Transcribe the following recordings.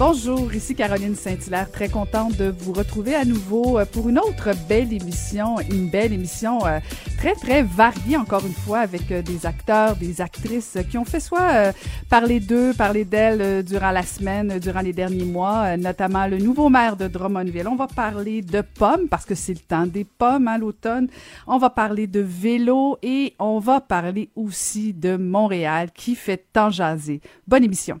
Bonjour, ici Caroline Saint-Hilaire, très contente de vous retrouver à nouveau euh, pour une autre belle émission, une belle émission euh, très très variée encore une fois avec euh, des acteurs, des actrices qui ont fait soit parler d'eux, parler d'elles durant la semaine, durant les derniers mois, notamment le nouveau maire de Drummondville. On va parler de pommes parce que c'est le temps des pommes à l'automne. On va parler de vélo et on va parler aussi de Montréal qui fait tant jaser. Bonne émission.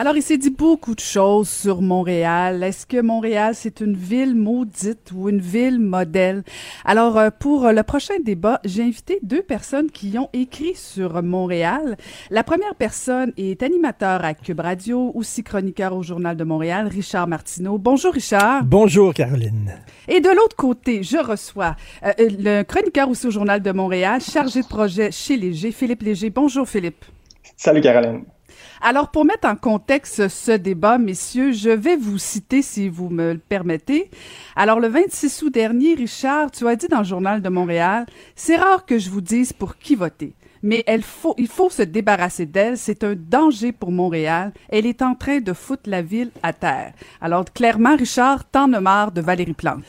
Alors, il s'est dit beaucoup de choses sur Montréal. Est-ce que Montréal, c'est une ville maudite ou une ville modèle? Alors, euh, pour le prochain débat, j'ai invité deux personnes qui ont écrit sur Montréal. La première personne est animateur à Cube Radio, aussi chroniqueur au Journal de Montréal, Richard Martineau. Bonjour, Richard. Bonjour, Caroline. Et de l'autre côté, je reçois euh, euh, le chroniqueur aussi au Journal de Montréal, chargé de projet chez Léger, Philippe Léger. Bonjour, Philippe. Salut, Caroline. Alors, pour mettre en contexte ce débat, messieurs, je vais vous citer, si vous me le permettez. Alors, le 26 août dernier, Richard, tu as dit dans le Journal de Montréal, c'est rare que je vous dise pour qui voter. Mais il faut se débarrasser d'elle. C'est un danger pour Montréal. Elle est en train de foutre la ville à terre. Alors, clairement, Richard, t'en as marre de Valérie Plante.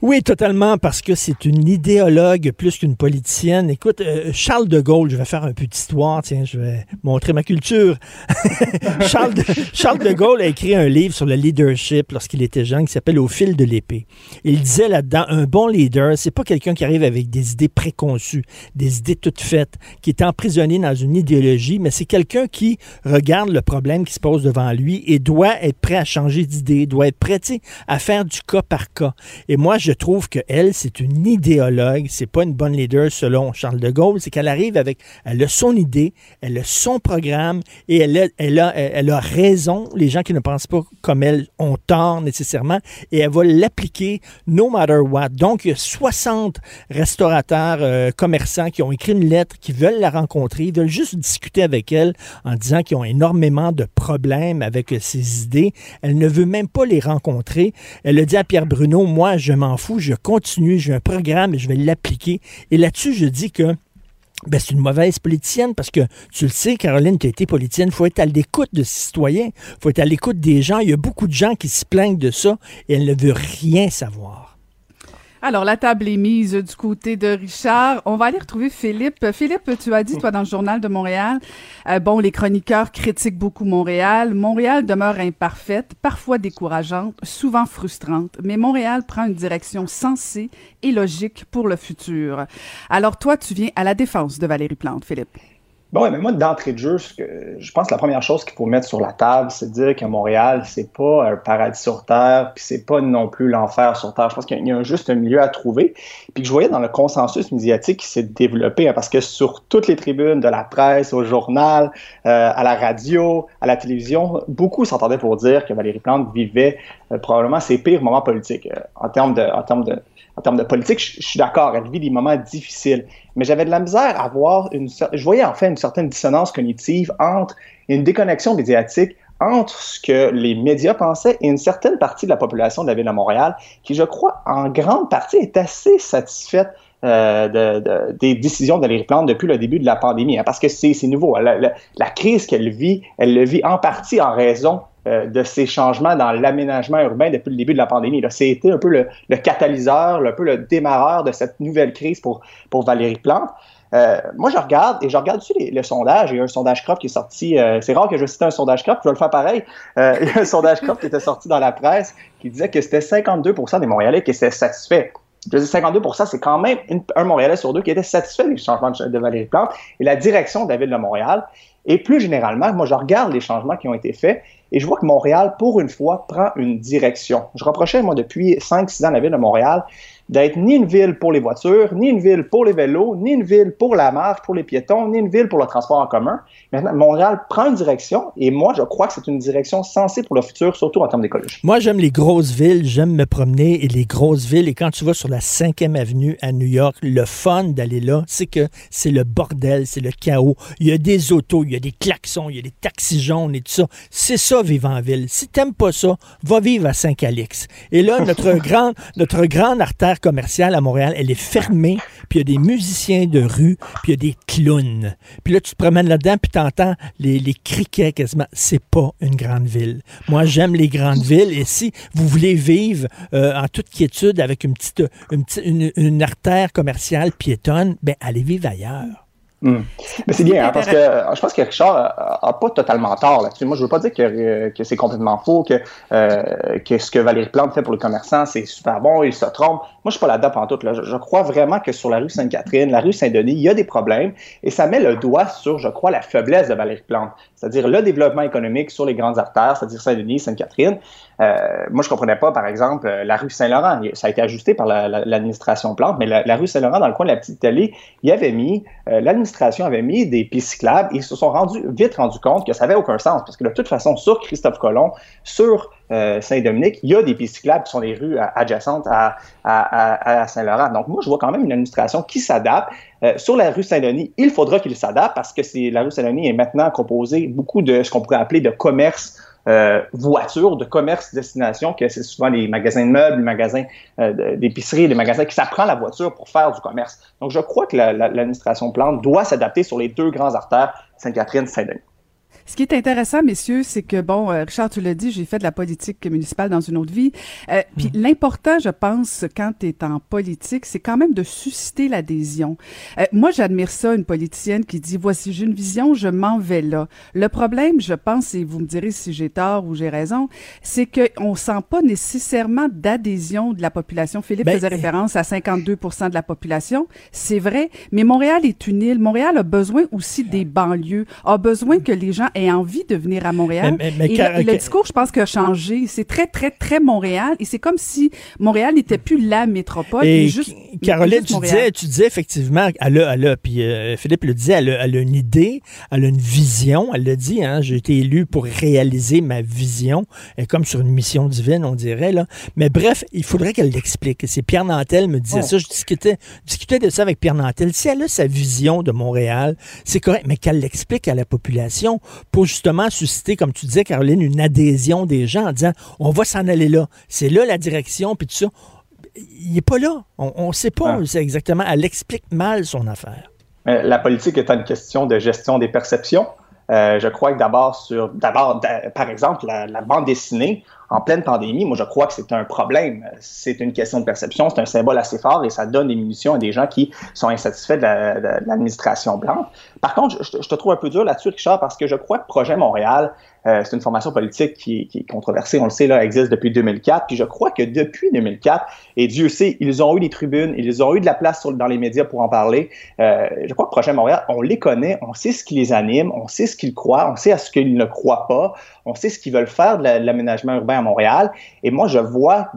Oui, totalement, parce que c'est une idéologue plus qu'une politicienne. Écoute, euh, Charles de Gaulle, je vais faire un peu d'histoire, tiens, je vais montrer ma culture. Charles, de, Charles de Gaulle a écrit un livre sur le leadership lorsqu'il était jeune qui s'appelle Au fil de l'épée. Il disait là-dedans, un bon leader, c'est pas quelqu'un qui arrive avec des idées préconçues, des idées toutes faites, qui est emprisonné dans une idéologie, mais c'est quelqu'un qui regarde le problème qui se pose devant lui et doit être prêt à changer d'idée, doit être prêt à faire du cas par cas. Et moi, trouve que elle, c'est une idéologue, c'est pas une bonne leader selon Charles de Gaulle, c'est qu'elle arrive avec, elle a son idée, elle a son programme et elle a, elle a, elle a raison. Les gens qui ne pensent pas comme elle ont tort nécessairement et elle va l'appliquer no matter what. Donc, il y a 60 restaurateurs, euh, commerçants qui ont écrit une lettre, qui veulent la rencontrer, ils veulent juste discuter avec elle en disant qu'ils ont énormément de problèmes avec ses idées. Elle ne veut même pas les rencontrer. Elle a dit à Pierre Bruno, moi, je m'en fous, je continue, j'ai un programme et je vais l'appliquer. Et là-dessus, je dis que ben, c'est une mauvaise politicienne parce que tu le sais, Caroline, tu as été politicienne. Il faut être à l'écoute de citoyens. Il faut être à l'écoute des gens. Il y a beaucoup de gens qui se plaignent de ça et elle ne veut rien savoir. Alors, la table est mise du côté de Richard. On va aller retrouver Philippe. Philippe, tu as dit, toi, dans le Journal de Montréal, euh, bon, les chroniqueurs critiquent beaucoup Montréal. Montréal demeure imparfaite, parfois décourageante, souvent frustrante, mais Montréal prend une direction sensée et logique pour le futur. Alors, toi, tu viens à la défense de Valérie Plante, Philippe. Bon, mais moi, d'entrée de jeu, je pense que la première chose qu'il faut mettre sur la table, c'est de dire que Montréal, c'est pas un paradis sur Terre, puis c'est pas non plus l'enfer sur Terre. Je pense qu'il y a juste un milieu à trouver. Puis que je voyais dans le consensus médiatique qui s'est développé, hein, parce que sur toutes les tribunes de la presse, au journal, euh, à la radio, à la télévision, beaucoup s'entendaient pour dire que Valérie Plante vivait euh, probablement ses pires moments politiques euh, en termes de, en termes de en termes de politique, je, suis d'accord, elle vit des moments difficiles. Mais j'avais de la misère à voir une je voyais en fait une certaine dissonance cognitive entre une déconnexion médiatique entre ce que les médias pensaient et une certaine partie de la population de la ville de Montréal, qui, je crois, en grande partie est assez satisfaite euh, de, des décisions de Plante depuis le début de la pandémie, hein, parce que c'est nouveau. La, la crise qu'elle vit, elle le vit en partie en raison de ces changements dans l'aménagement urbain depuis le début de la pandémie. C'était un peu le, catalyseur, un peu le démarreur de cette nouvelle crise pour, pour Valérie Plante. Euh, moi, je regarde et je regarde aussi les, le sondage. Il y a un sondage CROP qui est sorti. Euh, c'est rare que je cite un sondage CROP, je vais le faire pareil. il y a un sondage CROP qui était sorti dans la presse qui disait que c'était 52% des Montréalais qui étaient satisfaits. Je dis 52% c'est quand même un Montréalais sur deux qui était satisfait des changements de Valérie Plante et la direction de la ville de Montréal. Et plus généralement, moi, je regarde les changements qui ont été faits et je vois que Montréal, pour une fois, prend une direction. Je reprochais, moi, depuis 5-6 ans, la ville de Montréal d'être ni une ville pour les voitures, ni une ville pour les vélos, ni une ville pour la marche, pour les piétons, ni une ville pour le transport en commun. Maintenant, Montréal prend une direction et moi, je crois que c'est une direction sensée pour le futur, surtout en termes d'écologie. Moi, j'aime les grosses villes, j'aime me promener et les grosses villes. Et quand tu vas sur la 5e avenue à New York, le fun d'aller là, c'est que c'est le bordel, c'est le chaos. Il y a des autos, il y a des klaxons, il y a des taxis jaunes et tout ça. C'est ça, vivre en ville. Si t'aimes pas ça, va vivre à Saint-Calix. Et là, notre grande, notre grande artère commerciale à Montréal, elle est fermée, puis il y a des musiciens de rue, puis il y a des clowns. Puis là, tu te promènes là-dedans, puis t'entends les, les criquets quasiment. C'est pas une grande ville. Moi, j'aime les grandes villes, et si vous voulez vivre euh, en toute quiétude avec une artère commerciale piétonne, ben allez vivre ailleurs. Hmm. Mais c'est bien, hein, parce que euh, je pense que Richard a, a pas totalement tort là-dessus. Moi, je veux pas dire que, euh, que c'est complètement faux, que, euh, que ce que Valérie Plante fait pour les commerçants, c'est super bon, il se trompe. Moi, je suis pas là-dedans pantoute. Là. Je, je crois vraiment que sur la rue Sainte-Catherine, la rue Saint-Denis, il y a des problèmes et ça met le doigt sur, je crois, la faiblesse de Valérie Plante, c'est-à-dire le développement économique sur les grandes artères, c'est-à-dire Saint-Denis, Sainte-Catherine. Euh, moi, je comprenais pas, par exemple, euh, la rue Saint-Laurent. Ça a été ajusté par la- la- l'administration Plante, mais la, la rue Saint-Laurent, dans le coin de la Petite Italie, il y avait mis, euh, l'administration avait mis des pistes cyclables et ils se sont rendus, vite rendus compte que ça avait aucun sens parce que de toute façon, sur Christophe Colomb, sur euh, Saint-Dominique, il y a des pistes cyclables qui sont des rues à- adjacentes à, à- Saint-Laurent. Donc, moi, je vois quand même une administration qui s'adapte. Euh, sur la rue Saint-Denis, il faudra qu'il s'adapte parce que la rue Saint-Denis est maintenant composée beaucoup de ce qu'on pourrait appeler de commerce euh, voiture, de commerce destination, que c'est souvent les magasins de meubles, les magasins euh, d'épicerie, les magasins qui s'apprend la voiture pour faire du commerce. Donc, je crois que la- la- l'administration Plante doit s'adapter sur les deux grands artères, Sainte-Catherine, Saint-Denis. Ce qui est intéressant, messieurs, c'est que, bon, euh, Richard, tu l'as dit, j'ai fait de la politique municipale dans une autre vie. Euh, Puis l'important, je pense, quand tu es en politique, c'est quand même de susciter l'adhésion. Euh, moi, j'admire ça, une politicienne qui dit, voici, j'ai une vision, je m'en vais là. Le problème, je pense, et vous me direz si j'ai tort ou j'ai raison, c'est qu'on sent pas nécessairement d'adhésion de la population. Philippe Ben, faisait référence à 52% de la population. C'est vrai, mais Montréal est une île. Montréal a besoin aussi des banlieues, a besoin que les gens aient envie de venir à Montréal. Mais- mais- mais et le, le discours, je pense, a changé. C'est très, très, très Montréal. Et c'est comme si Montréal n'était plus la métropole. Et mais juste, Caroline, juste tu disais, tu disais effectivement, elle a, elle a, puis euh, Philippe le disait, elle a, elle a une idée, elle a une vision, elle l'a dit, hein, j'ai été élu pour réaliser ma vision, et comme sur une mission divine, on dirait, là. Mais bref, il faudrait qu'elle l'explique. C'est Pierre Nantel me disait Oh. ça, je discutais, discutais de ça avec Pierre Nantel. Si elle a sa vision de Montréal, c'est correct, mais qu'elle l'explique à la population pour justement susciter, comme tu disais, Caroline, une adhésion des gens en disant, on va s'en aller là, c'est là la direction, puis tout ça il n'est pas là. On ne sait pas Ah. exactement. Elle explique mal son affaire. La politique étant une question de gestion des perceptions, euh, je crois que d'abord, sur, d'abord, d'a- par exemple, la, la bande dessinée en pleine pandémie, moi je crois que c'est un problème. C'est une question de perception, c'est un symbole assez fort et ça donne des munitions à des gens qui sont insatisfaits de la- de l'administration blanche. Par contre, je, te- trouve un peu dur là-dessus, Richard, parce que je crois que Projet Montréal, euh, c'est une formation politique qui, est controversée, on le sait, là, existe depuis 2004. Puis je crois que depuis 2004, et Dieu sait, ils ont eu des tribunes, ils ont eu de la place dans les médias pour en parler. Euh, je crois que Projet Montréal, on les connaît, on sait ce qui les anime, on sait ce qu'ils croient, on sait à ce qu'ils ne croient pas, on sait ce qu'ils veulent faire de la- de l'aménagement urbain à Montréal. Et moi, je vois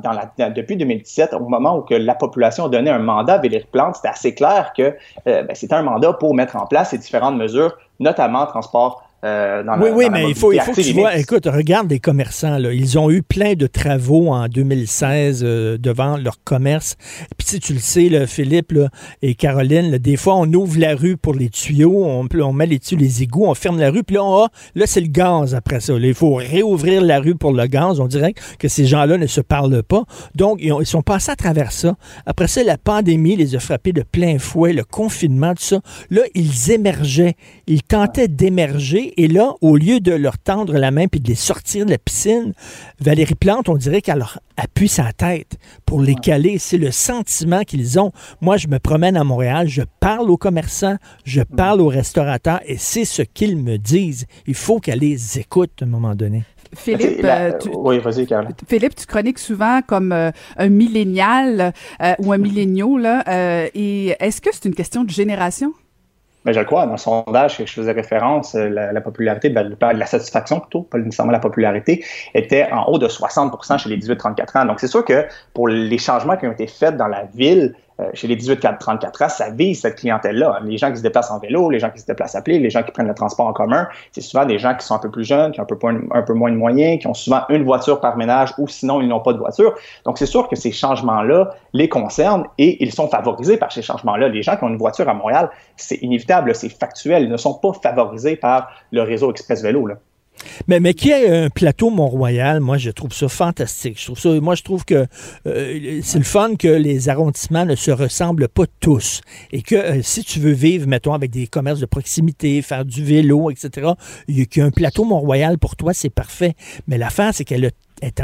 depuis 2017, au moment où la population a donné un mandat à Valérie Plante, c'était assez clair que euh, ben, c'était un mandat pour mettre en place ces différentes mesures, notamment transport euh, dans la Oui, oui, dans mais il faut, il faut que tu vois. Écoute, regarde les commerçants. Là. Ils ont eu plein de travaux en 2016 euh, devant leur commerce. Puis sais, tu le sais, là, Philippe là, et Caroline, là, des fois, on ouvre la rue pour les tuyaux, on, on met les tuyaux, les égouts, on ferme la rue, puis là, on a- là c'est le gaz après ça. Il faut réouvrir la rue pour le gaz. On dirait que ces gens-là ne se parlent pas. Donc, ils, ont- ils sont passés à travers ça. Après ça, la pandémie les a frappés de plein fouet, le confinement, tout ça. Là, ils émergeaient. Ils tentaient d'émerger. Et là, au lieu de leur tendre la main puis de les sortir de la piscine, Valérie Plante, on dirait qu'elle leur appuie sa tête pour les caler. C'est le sentiment qu'ils ont. Moi, je me promène à Montréal, je parle aux commerçants, je parle aux restaurateurs et c'est ce qu'ils me disent. Il faut qu'elle les écoute à un moment donné. Philippe, La- euh, tu, Oui, vas-y, Caroline. Philippe, tu chroniques souvent comme euh, un millénial euh, ou un milléniaux, là. euh, et est-ce que c'est une question de génération? Mais je le crois, dans le sondage que je faisais référence, euh, la, popularité, ben, la satisfaction plutôt, pas nécessairement la popularité, était en haut de 60% chez les 18-34 ans. Donc, c'est sûr que pour les changements qui ont été faits dans la ville, chez les 18-34 ans, ça vise cette clientèle-là. Les gens qui se déplacent en vélo, les gens qui se déplacent à pied, les gens qui prennent le transport en commun, c'est souvent des gens qui sont un peu plus jeunes, qui ont un peu, moins de moyens, qui ont souvent une voiture par ménage ou sinon ils n'ont pas de voiture. Donc c'est sûr que ces changements-là les concernent et ils sont favorisés par ces changements-là. Les gens qui ont une voiture à Montréal, c'est inévitable, c'est factuel, ils ne sont pas favorisés par le réseau Express Vélo. Mais, mais qui ait un plateau Mont-Royal, moi, je trouve ça fantastique. Je trouve moi, je trouve que euh, c'est le fun que les arrondissements ne se ressemblent pas tous. Et que euh, si tu veux vivre, mettons, avec des commerces de proximité, faire du vélo, etc., il y un plateau Mont-Royal pour toi, c'est parfait. Mais l'affaire, c'est qu'elle a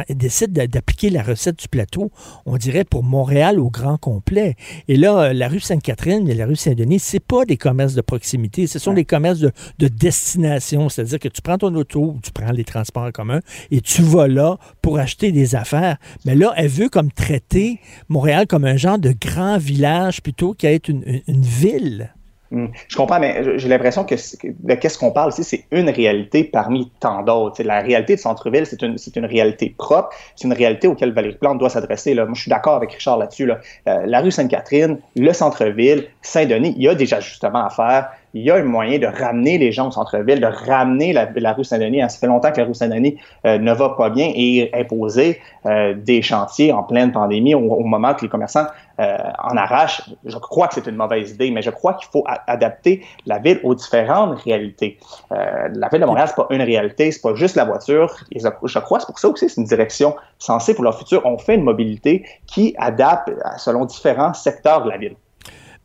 décide d'appliquer la recette du plateau, on dirait pour Montréal au grand complet. Et là, euh, la rue Sainte-Catherine et la rue Saint-Denis, c'est pas des commerces de proximité, ce sont des commerces de, destination. C'est-à-dire que tu prends ton auto ou tu prends les transports en commun et tu vas là pour acheter des affaires. Mais là, elle veut comme traiter Montréal comme un genre de grand village plutôt qu'être une ville. Hmm. Je comprends, mais j'ai l'impression que de qu'est-ce qu'on parle ici, c'est une réalité parmi tant d'autres. La réalité de centre-ville, c'est une, une réalité propre, c'est une réalité auquel Valérie Plante doit s'adresser. Moi, je suis d'accord avec Richard là-dessus. Là. Euh, la rue Sainte-Catherine, le centre-ville, Saint-Denis, il y a des ajustements à faire il y a un moyen de ramener les gens au centre-ville, de ramener la, rue Saint-Denis. Ça fait longtemps que la rue Saint-Denis euh, ne va pas bien et imposer euh, des chantiers en pleine pandémie au, moment que les commerçants euh, en arrachent. Je crois que c'est une mauvaise idée, mais je crois qu'il faut adapter la ville aux différentes réalités. la ville de Montréal, c'est pas une réalité, c'est pas juste la voiture. Et je, crois, c'est pour ça aussi c'est une direction sensée pour leur futur. On fait une mobilité qui adapte selon différents secteurs de la ville.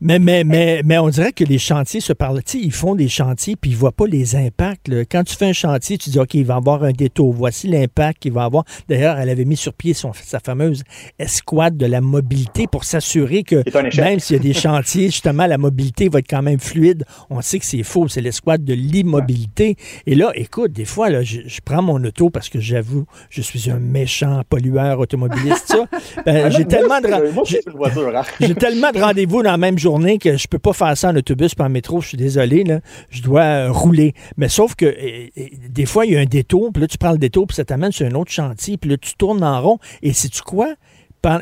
Mais, mais, mais, mais on dirait que les chantiers se parlent. Ils font des chantiers puis ils voient pas les impacts. Quand tu fais un chantier, tu dis, OK, il va avoir un détour. Voici l'impact qu'il va avoir. D'ailleurs, elle avait mis sur pied son, sa fameuse escouade de la mobilité pour s'assurer que même s'il y a des chantiers, justement, la mobilité va être quand même fluide. On sait que c'est faux. C'est l'escouade de l'immobilité. Et là, écoute, des fois, là, je, prends mon auto parce que j'avoue, je suis un méchant pollueur automobiliste. Ben, j'ai tellement de, j'ai tellement de rendez-vous dans la même journée que je peux pas faire ça en autobus par métro, je suis désolé, là, je dois euh, rouler. Mais sauf que des fois, il y a un détour, puis là, tu prends le détour, puis ça t'amène sur un autre chantier, puis là, tu tournes en rond, et sais-tu quoi? Un,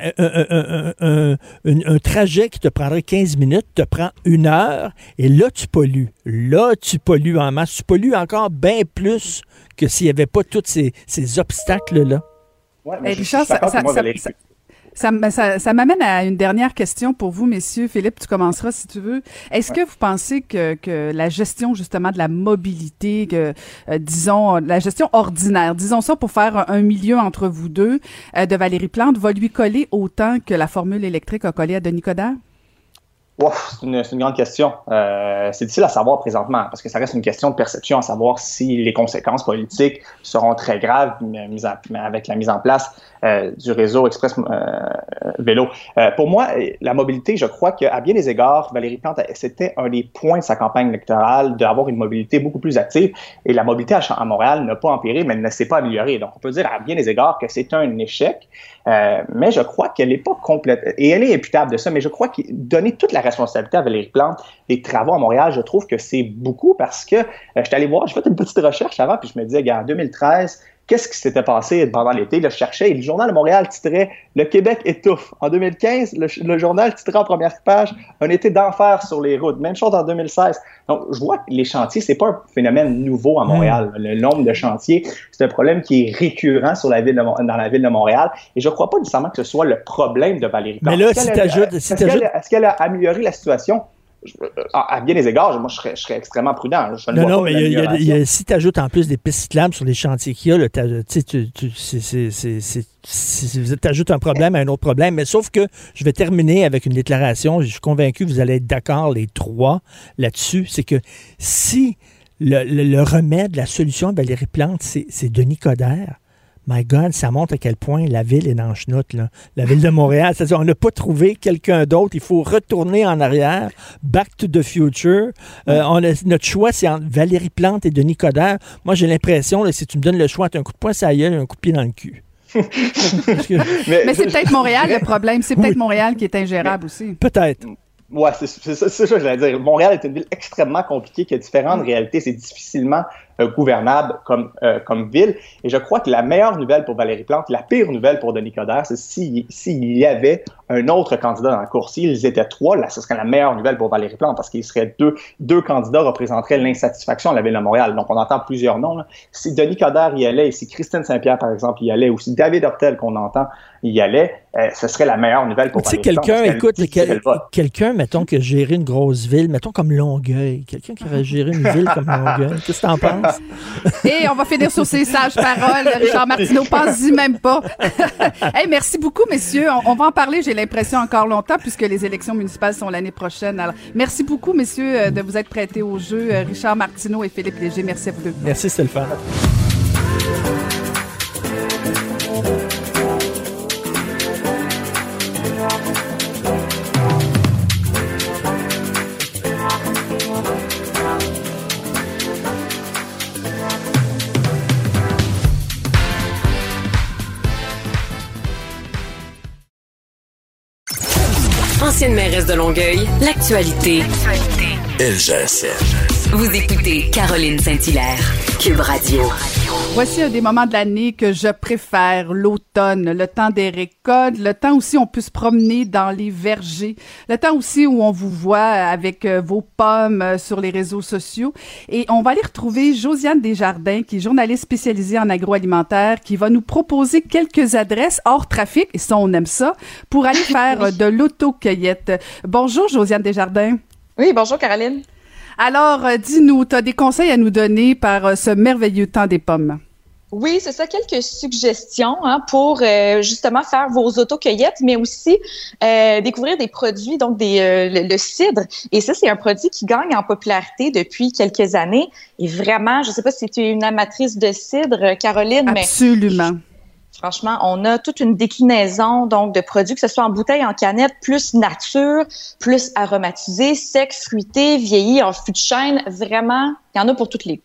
un, un, trajet qui te prendrait 15 minutes te prend une heure et là, tu pollues. Là, tu pollues en masse. Tu pollues encore bien plus que s'il n'y avait pas tous ces, obstacles-là. Ouais, mais Richard, ça, ça, ça, m'amène à une dernière question pour vous, messieurs. Philippe, tu commenceras si tu veux. Est-ce que vous pensez que, que, la gestion justement de la mobilité, que euh, disons la gestion ordinaire, disons ça pour faire un, milieu entre vous deux, euh, de Valérie Plante, va lui coller autant que la formule électrique a collé à Denis Coderre? C'est une, grande question. Euh, c'est difficile à savoir présentement parce que ça reste une question de perception à savoir si les conséquences politiques seront très graves avec la mise en place euh, du réseau Express euh, Vélo. Euh, pour moi, la mobilité, je crois qu'à bien des égards, Valérie Plante, c'était un des points de sa campagne électorale d'avoir une mobilité beaucoup plus active. Et la mobilité à, Montréal n'a pas empiré, mais elle ne s'est pas améliorée. Donc, on peut dire à bien des égards que c'est un échec. Mais je crois qu'elle n'est pas complète. Et elle est imputable de ça, mais je crois que donner toute la responsabilité à Valérie Plante. Des travaux à Montréal, je trouve que c'est beaucoup parce que euh, je suis allé voir, j'ai fait une petite recherche avant, puis je me disais, en 2013, qu'est-ce qui s'était passé pendant l'été? je cherchais et le journal de Montréal titrait Le Québec étouffe. En 2015, le, journal titrait en première page Un été d'enfer sur les routes. Même chose en 2016. Donc, je vois que les chantiers, c'est pas un phénomène nouveau à Montréal. Hmm. Le nombre de chantiers, c'est un problème qui est récurrent sur la ville dans la ville de Montréal. Et je crois pas nécessairement que ce soit le problème de Valérie Mais là, si tu ajoutes... Est-ce qu'elle a amélioré la situation? À bien des égards, moi, je serais, je serais extrêmement prudent. non, non, mais si tu ajoutes en plus des pistes cyclables sur les chantiers qu'il y a, tu ajoutes un problème à un autre problème. Mais sauf que je vais terminer avec une déclaration. Je suis convaincu que vous allez être d'accord, les trois, là-dessus. C'est que si le, le, remède, la solution de Valérie Plante, c'est Denis Coderre, My God, ça montre à quel point la ville est dans le chenoute, là. La ville de Montréal. C'est-à-dire, on n'a pas trouvé quelqu'un d'autre. Il faut retourner en arrière. Back to the future. Euh, on a, notre choix, c'est entre Valérie Plante et Denis Coderre. Moi, j'ai l'impression, si tu me donnes le choix entre un coup de poing ça y est, un coup de pied dans le cul. mais, c'est peut-être Montréal le problème. C'est peut-être Montréal qui est ingérable aussi. Peut-être. Ouais, c'est ça, que je voulais dire. Montréal est une ville extrêmement compliquée qui a différentes réalités. C'est difficilement gouvernable comme, euh, comme ville. Et je crois que la meilleure nouvelle pour Valérie Plante, la pire nouvelle pour Denis Coderre, c'est s'il y avait un autre candidat dans la course. S'ils étaient trois, là, ce serait la meilleure nouvelle pour Valérie Plante parce qu'il serait deux, deux candidats représenteraient l'insatisfaction de la ville de Montréal. Donc, on entend plusieurs noms. Là. Si Denis Coderre y allait, et si Christine Saint-Pierre, par exemple, y allait, ou si David Hortel, qu'on entend, y allait, euh, ce serait la meilleure nouvelle pour tu sais, quelqu'un, écoute, quelqu'un, mettons, qui a géré une grosse ville, mettons comme Longueuil, quelqu'un qui aurait géré une ville comme Longueuil, qu'est-ce que t'en penses? Et on va finir sur ces sages paroles. Richard Martineau, pense-y même pas. hey, merci beaucoup, messieurs. On, va en parler, j'ai l'impression, encore longtemps, puisque les élections municipales sont l'année prochaine. Alors, merci beaucoup, messieurs, euh, de vous être prêtés au jeu. Euh, Richard Martineau et Philippe Léger, merci à vous deux. Merci, Stéphane. Ancienne mairesse de Longueuil, l'actualité. Vous écoutez Caroline Saint-Hilaire, Cube Radio. Voici un des moments de l'année que je préfère, l'automne, le temps des récoltes, le temps aussi où on peut se promener dans les vergers, le temps aussi où on vous voit avec euh, vos pommes euh, sur les réseaux sociaux. Et on va aller retrouver Josiane Desjardins, qui est journaliste spécialisée en agroalimentaire, qui va nous proposer quelques adresses hors trafic, et ça on aime ça, pour aller faire de l'autocueillette. Bonjour Josiane Desjardins. Oui, bonjour Caroline. Alors, euh, dis-nous, tu as des conseils à nous donner par euh, ce merveilleux temps des pommes? Oui, c'est ça, quelques suggestions hein, pour euh, justement faire vos autocueillettes, mais aussi découvrir des produits, donc des, le, cidre. Et ça, c'est un produit qui gagne en popularité depuis quelques années. Et vraiment, je ne sais pas si tu es une amatrice de cidre, Caroline, mais... Absolument. Franchement, on a toute une déclinaison donc de produits, que ce soit en bouteille, en canette, plus nature, plus aromatisé, sec, fruité, vieilli, en fût de. Vraiment, il y en a pour toutes les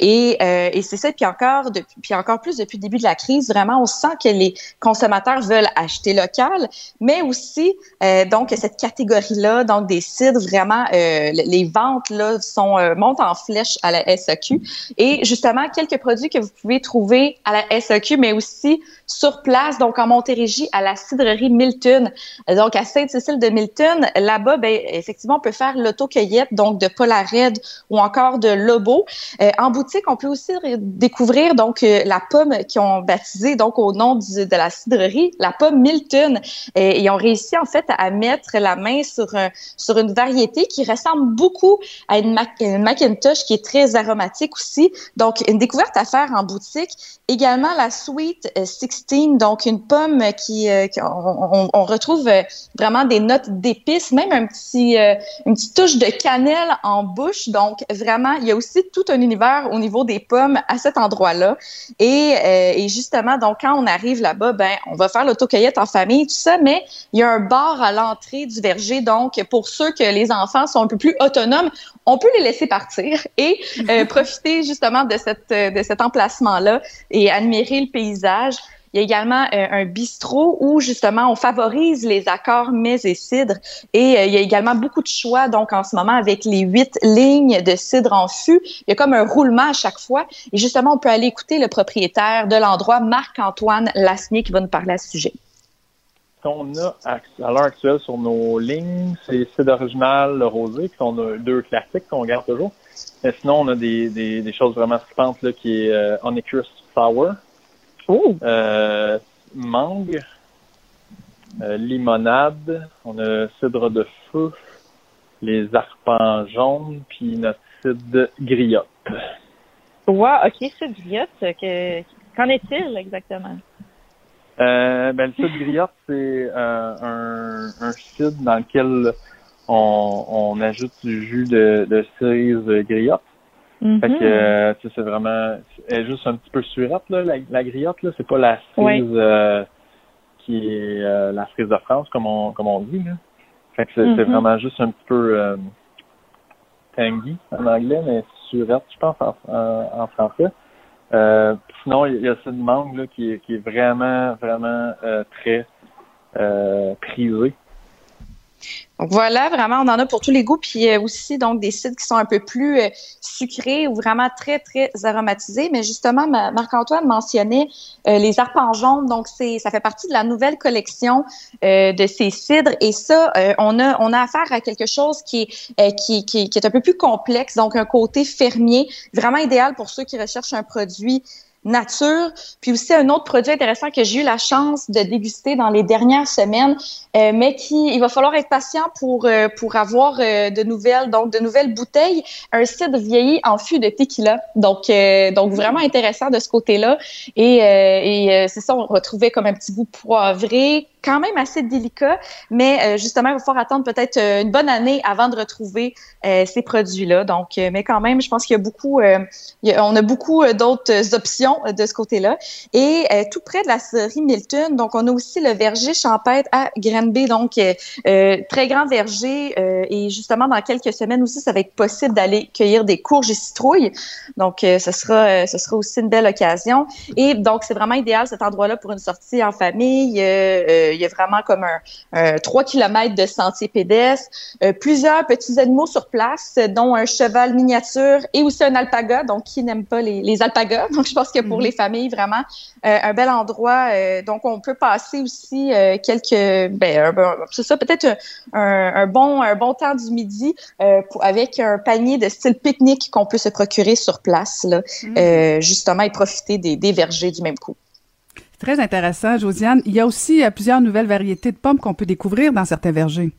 et, euh, et c'est ça, puis encore, puis encore plus depuis le début de la crise, vraiment, on sent que les consommateurs veulent acheter local, mais aussi, euh, donc, cette catégorie-là, donc des cidres, vraiment, euh, les ventes, là, sont, montent en flèche à la SAQ. Et justement, quelques produits que vous pouvez trouver à la SAQ, mais aussi sur place, donc en Montérégie, à la cidrerie Milton. Donc, à Sainte-Cécile de Milton, là-bas, ben, effectivement, on peut faire l'autocueillette, donc de Polared ou encore de Lobo. Euh, en boutique, on peut aussi découvrir donc euh, la pomme qui ont baptisé donc au nom de la cidrerie, la pomme Milton. Et ils ont réussi en fait à mettre la main sur sur une variété qui ressemble beaucoup à une, Macintosh qui est très aromatique aussi. Donc une découverte à faire en boutique. Également la Sweet 16, euh, donc une pomme qui, on, on, retrouve vraiment des notes d'épices, même un petit une petite touche de cannelle en bouche. Donc vraiment, il y a aussi tout un univers au niveau des pommes à cet endroit-là. Et, euh, et, justement, donc quand on arrive là-bas, ben on va faire l'autocueillette en famille, tout ça, mais il y a un bar à l'entrée du verger. Donc pour ceux que les enfants sont un peu plus autonomes, on peut les laisser partir et euh, profiter justement de cette de cet emplacement-là et admirer le paysage. Il y a également euh, un bistrot où justement on favorise les accords mets et cidre. Et euh, il y a également beaucoup de choix donc en ce moment avec les huit lignes de cidre en fût. Il y a comme un roulement à chaque fois. Et justement, on peut aller écouter le propriétaire de l'endroit, Marc-Antoine Lasnier, qui va nous parler à ce sujet. Qu'on a à, l'heure actuelle sur nos lignes, c'est cidre original, rosé, puis on a deux classiques qu'on garde toujours. Mais sinon, on a des, choses vraiment strippantes là, qui est euh, Sour, euh, mangue, euh, limonade, on a cidre de feu, les arpents jaunes, puis notre cidre griotte. Wow, ok, cidre griotte, que, qu'en est-il exactement? Euh, ben, le cidre griotte, c'est euh, un, un cidre dans lequel on, on ajoute du jus de, de cerise griotte. Fait que euh, c'est vraiment elle est juste un petit peu surette là, la, la griotte là, c'est pas la cerise euh, qui est euh, la cerise de France comme on comme on dit là. Fait que c'est mm-hmm. vraiment juste un petit peu tangy en anglais, mais surette, je pense en, en, français. sinon, il y a cette mangue là qui est, qui est vraiment vraiment très prisée. Donc voilà, vraiment, on en a pour tous les goûts. Puis euh, aussi, donc, des cidres qui sont un peu plus euh, sucrés ou vraiment très, très aromatisés. Mais justement, Marc-Antoine mentionnait euh, les arpents. Donc, c'est, ça fait partie de la nouvelle collection de ces cidres. Et ça, on, a, on affaire à quelque chose qui est un peu plus complexe. Donc, un côté fermier, vraiment idéal pour ceux qui recherchent un produit nature. Puis aussi un autre produit intéressant que j'ai eu la chance de déguster dans les dernières semaines, euh, mais qui il va falloir être patient pour euh, pour avoir euh, de nouvelles donc de nouvelles bouteilles. Un cidre vieilli en fût de tequila, donc donc vraiment intéressant de ce côté-là. Et et c'est ça, on retrouvait comme un petit goût poivré, quand même assez délicat, mais euh, justement, il va falloir attendre peut-être euh, une bonne année avant de retrouver euh, ces produits-là. Donc, mais quand même, je pense qu'il y a beaucoup, on a beaucoup d'autres options de ce côté-là. Et tout près de la série Milton, donc on a aussi le verger champêtre à Granby, donc très grand verger. et justement, dans quelques semaines aussi, ça va être possible d'aller cueillir des courges et citrouilles. Donc, ce sera, ce sera aussi une belle occasion. Et donc, c'est vraiment idéal cet endroit-là pour une sortie en famille il y a vraiment comme un, 3 km de sentiers pédestres, euh, plusieurs petits animaux sur place, dont un cheval miniature et aussi un alpaga. Donc, qui n'aime pas les, les, alpagas? Donc, je pense que pour mhm. les familles, vraiment, euh, un bel endroit. Euh, donc, on peut passer aussi quelques, ben, c'est ça, peut-être un, bon, un bon temps du midi avec un panier de style pique-nique qu'on peut se procurer sur place, là, mhm. justement, et profiter des, des vergers du même coup. Très intéressant, Josiane. Il y a aussi euh, plusieurs nouvelles variétés de pommes qu'on peut découvrir dans certains vergers.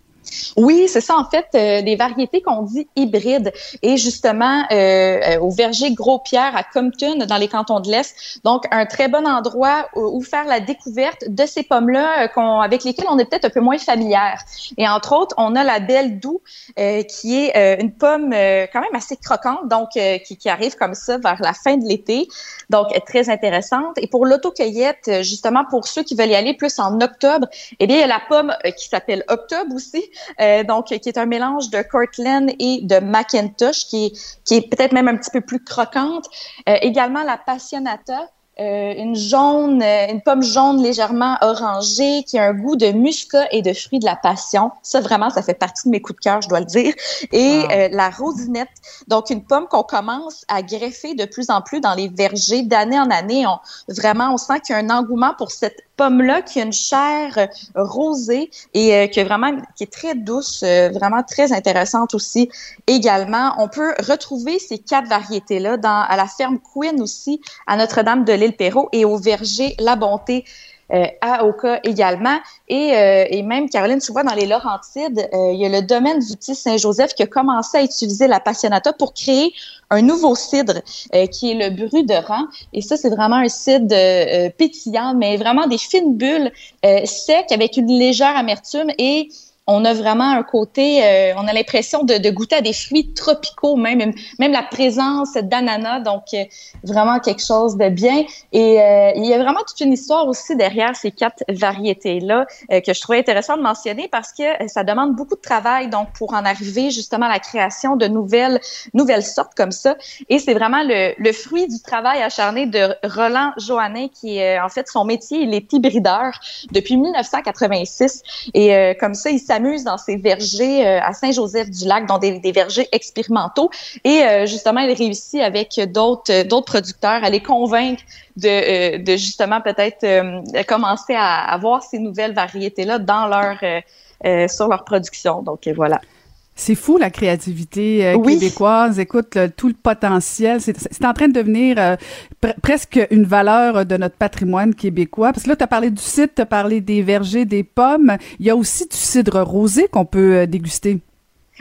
Oui, c'est ça en fait, euh, des variétés qu'on dit hybrides. Et justement, euh, euh, au verger Gros-Pierre à Compton, dans les cantons de l'Est. Donc, un très bon endroit où, faire la découverte de ces pommes-là qu'on, avec lesquelles on est peut-être un peu moins familière. Et entre autres, on a la Belle Doux, qui est une pomme quand même assez croquante, donc qui, qui, arrive comme ça vers la fin de l'été. Donc, très intéressante. Et pour l'autocueillette, justement, pour ceux qui veulent y aller plus en octobre, eh bien, il y a la pomme qui s'appelle Octobre aussi, euh, donc qui est un mélange de Cortland et de Macintosh, qui est, qui est peut-être même un petit peu plus croquante. Euh, également la Passionata, euh, une jaune, euh, une pomme jaune légèrement orangée qui a un goût de muscat et de fruits de la passion. Ça vraiment, ça fait partie de mes coups de cœur, je dois le dire. Et euh, la rosinette, donc une pomme qu'on commence à greffer de plus en plus dans les vergers d'année en année. On, vraiment, on sent qu'il y a un engouement pour cette pomme-là qui a une chair rosée et qui est vraiment qui est très douce, vraiment très intéressante aussi. Également, on peut retrouver ces quatre variétés-là à la ferme Quinn aussi à Notre-Dame de l'Île Perrault et au verger La Bonté. Euh, à Oka également. Et, euh, et, même, Caroline, tu vois, dans les Laurentides, euh, il y a le domaine du petit Saint-Joseph qui a commencé à utiliser la Passionata pour créer un nouveau cidre qui est le Bru de Rang. Et ça, c'est vraiment un cidre pétillant, mais vraiment des fines bulles secs avec une légère amertume et on a vraiment un côté, euh, on a l'impression de, de, goûter à des fruits tropicaux, même même la présence d'ananas, donc euh, vraiment quelque chose de bien. Et euh, il y a vraiment toute une histoire aussi derrière ces quatre variétés là que je trouvais intéressant de mentionner parce que ça demande beaucoup de travail donc pour en arriver justement à la création de nouvelles nouvelles sortes comme ça. Et c'est vraiment le, le, fruit du travail acharné de Roland Johannin qui en fait son métier, il est hybrideur depuis 1986 et comme ça il s'amuse dans ces vergers euh, à Saint-Joseph-du-Lac, dans des, vergers expérimentaux. Et euh, justement, il réussit avec d'autres d'autres producteurs à les convaincre de, euh, de justement peut-être commencer à avoir ces nouvelles variétés-là dans leur sur leur production. Donc voilà. C'est fou la créativité québécoise. Écoute, tout le potentiel, c'est en train de devenir presque une valeur de notre patrimoine québécois. Parce que là, tu as parlé du cidre, tu as parlé des vergers, des pommes. Il y a aussi du cidre rosé qu'on peut euh, déguster.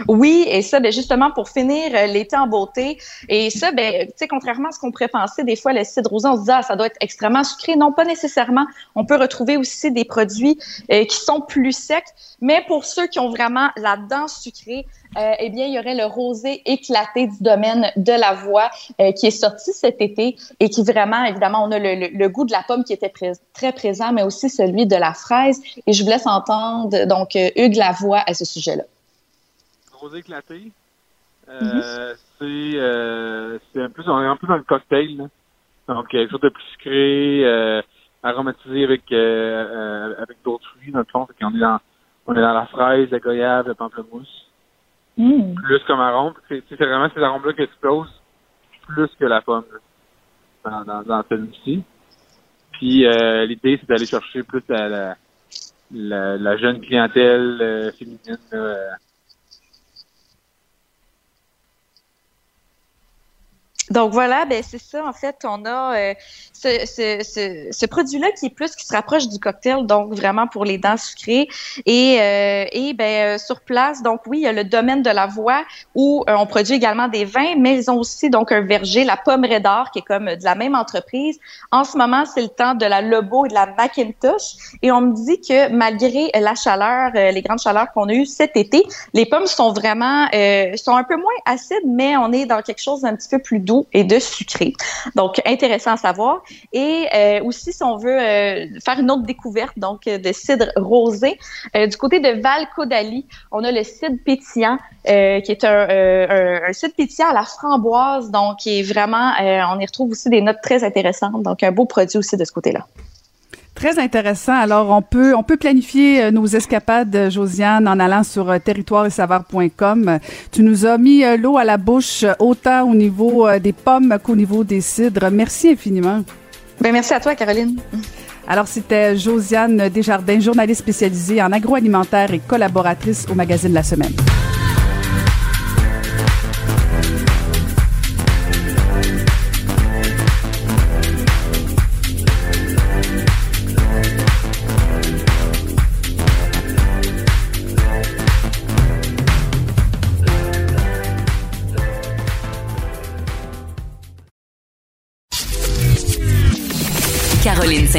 Oui, et ça, ben justement, pour finir euh, l'été en beauté. Et ça, ben, tu sais, contrairement à ce qu'on pourrait penser, des fois, le cidre rosé, on se dit, ah, ça doit être extrêmement sucré. Non, pas nécessairement. On peut retrouver aussi des produits euh, qui sont plus secs. Mais pour ceux qui ont vraiment la dent sucrée, euh, eh bien, il y aurait le rosé éclaté du domaine de la voix qui est sorti cet été et qui vraiment, évidemment, on a le, goût de la pomme qui était très présent, mais aussi celui de la fraise. Et je vous laisse entendre donc Hugues Lavoie à ce sujet-là. Rosé éclaté, mm-hmm. c'est un peu, on est un peu dans le cocktail. Là. Donc, quelque chose de plus sucré, aromatisé avec avec d'autres fruits, dans le fond. On est dans On est dans la fraise, la goyave, le pamplemousse. Mm. Plus comme arôme. C'est vraiment ces arômes-là qui explosent plus que la pomme dans, dans, dans celui-ci. Puis euh, l'idée, c'est d'aller chercher plus la, la, la, jeune clientèle euh, féminine euh, Donc voilà, ben c'est ça en fait. On a euh, ce, ce, ce, produit-là qui est plus qui se rapproche du cocktail, donc vraiment pour les dents sucrées. Et, euh, et ben euh, sur place, donc oui, il y a le domaine de la voie où on produit également des vins, mais ils ont aussi donc un verger, la Pomme Redor, qui est comme de la même entreprise. En ce moment, c'est le temps de la Lobo et de la Macintosh. Et on me dit que malgré la chaleur, les grandes chaleurs qu'on a eues cet été, les pommes sont vraiment sont un peu moins acides, mais on est dans quelque chose d'un petit peu plus et de sucré. Donc, intéressant à savoir. Et euh, aussi, si on veut euh, faire une autre découverte, donc euh, de cidre rosé, du côté de Val Caudalie, on a le cidre pétillant, qui est un, un, cidre pétillant à la framboise, donc qui est vraiment, on y retrouve aussi des notes très intéressantes. Donc, un beau produit aussi de ce côté-là. Très intéressant. Alors, on peut, on peut planifier euh, nos escapades, euh, Josiane, en allant sur euh, territoire-et-saveur.com. Tu nous as mis l'eau à la bouche, autant au niveau des pommes qu'au niveau des cidres. Merci infiniment. Ben, merci à toi, Caroline. Alors, c'était Josiane Desjardins, journaliste spécialisée en agroalimentaire et collaboratrice au magazine La Semaine.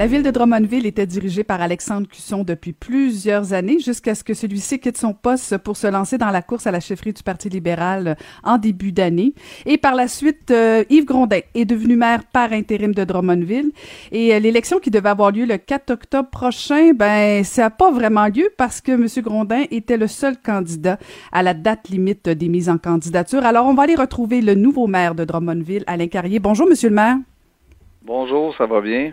La ville de Drummondville était dirigée par Alexandre Cusson depuis plusieurs années jusqu'à ce que celui-ci quitte son poste pour se lancer dans la course à la chefferie du Parti libéral en début d'année. Et par la suite, euh, Yves Grondin est devenu maire par intérim de Drummondville. Et euh, l'élection qui devait avoir lieu le 4 octobre prochain, ben ça n'a pas vraiment lieu parce que M. Grondin était le seul candidat à la date limite des mises en candidature. Alors on va aller retrouver le nouveau maire de Drummondville, Alain Carrier. Bonjour, Monsieur le maire. Bonjour, ça va bien?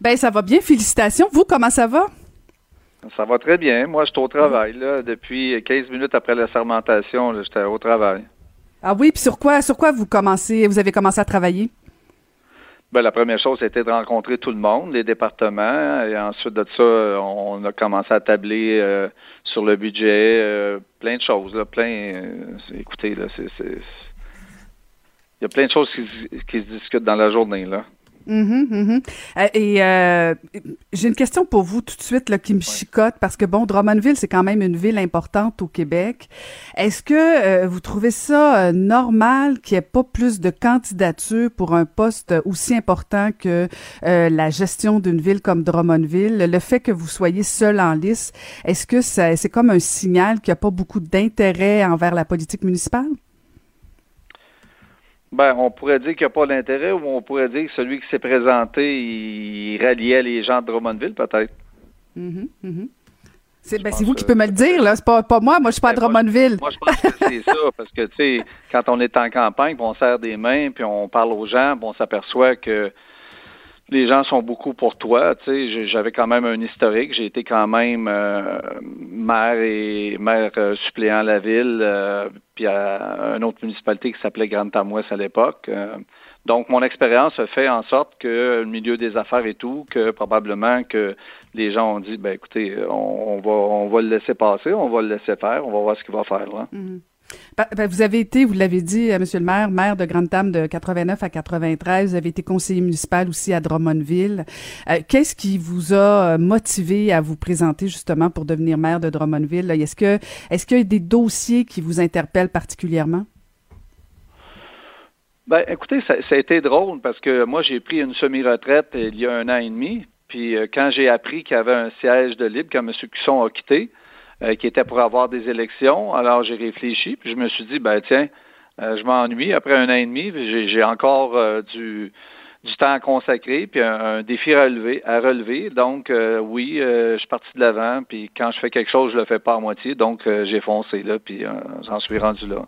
Ben ça va bien, félicitations. Vous, comment ça va? Ça va très bien. Moi, je suis au travail. Là, depuis 15 minutes après la sermentation, j'étais au travail. Ah oui, puis sur quoi, sur quoi vous commencez, vous avez commencé à travailler? Ben, la première chose, c'était de rencontrer tout le monde, les départements, et ensuite de ça, on a commencé à tabler euh, sur le budget, euh, plein de choses, là, plein. Euh, écoutez, là, c'est, il y a plein de choses qui, qui se discutent dans la journée, là. Euh, et euh, j'ai une question pour vous tout de suite là, qui me chicote parce que bon, Drummondville c'est quand même une ville importante au Québec. Est-ce que euh, vous trouvez ça normal qu'il n'y ait pas plus de candidatures pour un poste aussi important que la gestion d'une ville comme Drummondville? Le fait que vous soyez seul en lice, est-ce que c'est comme un signal qu'il n'y a pas beaucoup d'intérêt envers la politique municipale? Ben, on pourrait dire qu'il n'y a pas d'intérêt ou on pourrait dire que celui qui s'est présenté, il ralliait les gens de Drummondville, peut-être. Mm-hmm. C'est ben, vous qui pouvez me le dire, là. C'est pas, pas moi. Moi, je suis pas à ben, Drummondville. Moi, je pense que c'est ça. Parce que, tu sais, quand on est en campagne, puis on serre des mains, puis on parle aux gens, puis on s'aperçoit que les gens sont beaucoup pour toi. Tu sais, j'avais quand même un historique. J'ai été quand même euh, maire et maire euh, suppléant à la ville, euh, puis à une autre municipalité qui s'appelait Grande Tamouesse à l'époque. donc, mon expérience fait en sorte que le milieu des affaires et tout, que probablement que les gens ont dit, ben écoutez, on, va on va le laisser passer, on va le laisser faire, on va voir ce qu'il va faire là. Mm-hmm. Vous avez été, vous l'avez dit, euh, Monsieur le maire, maire de Grande-Tame de 89 à 93. Vous avez été conseiller municipal aussi à Drummondville. Euh, qu'est-ce qui vous a euh, motivé à vous présenter justement pour devenir maire de Drummondville? Est-ce que, est-ce qu'il y a des dossiers qui vous interpellent particulièrement? Ben, écoutez, ça, a été drôle parce que moi, j'ai pris une semi-retraite il y a un an et demi. Puis quand j'ai appris qu'il y avait un siège de libre quand M. Cusson a quitté, euh, qui était pour avoir des élections. Alors j'ai réfléchi, puis je me suis dit, ben tiens, euh, je m'ennuie après un an et demi, j'ai encore euh, du, du temps à consacrer, puis un, défi à relever, à relever. Donc oui, je suis parti de l'avant, puis quand je fais quelque chose, je le fais pas à moitié, donc j'ai foncé là, puis j'en suis rendu là.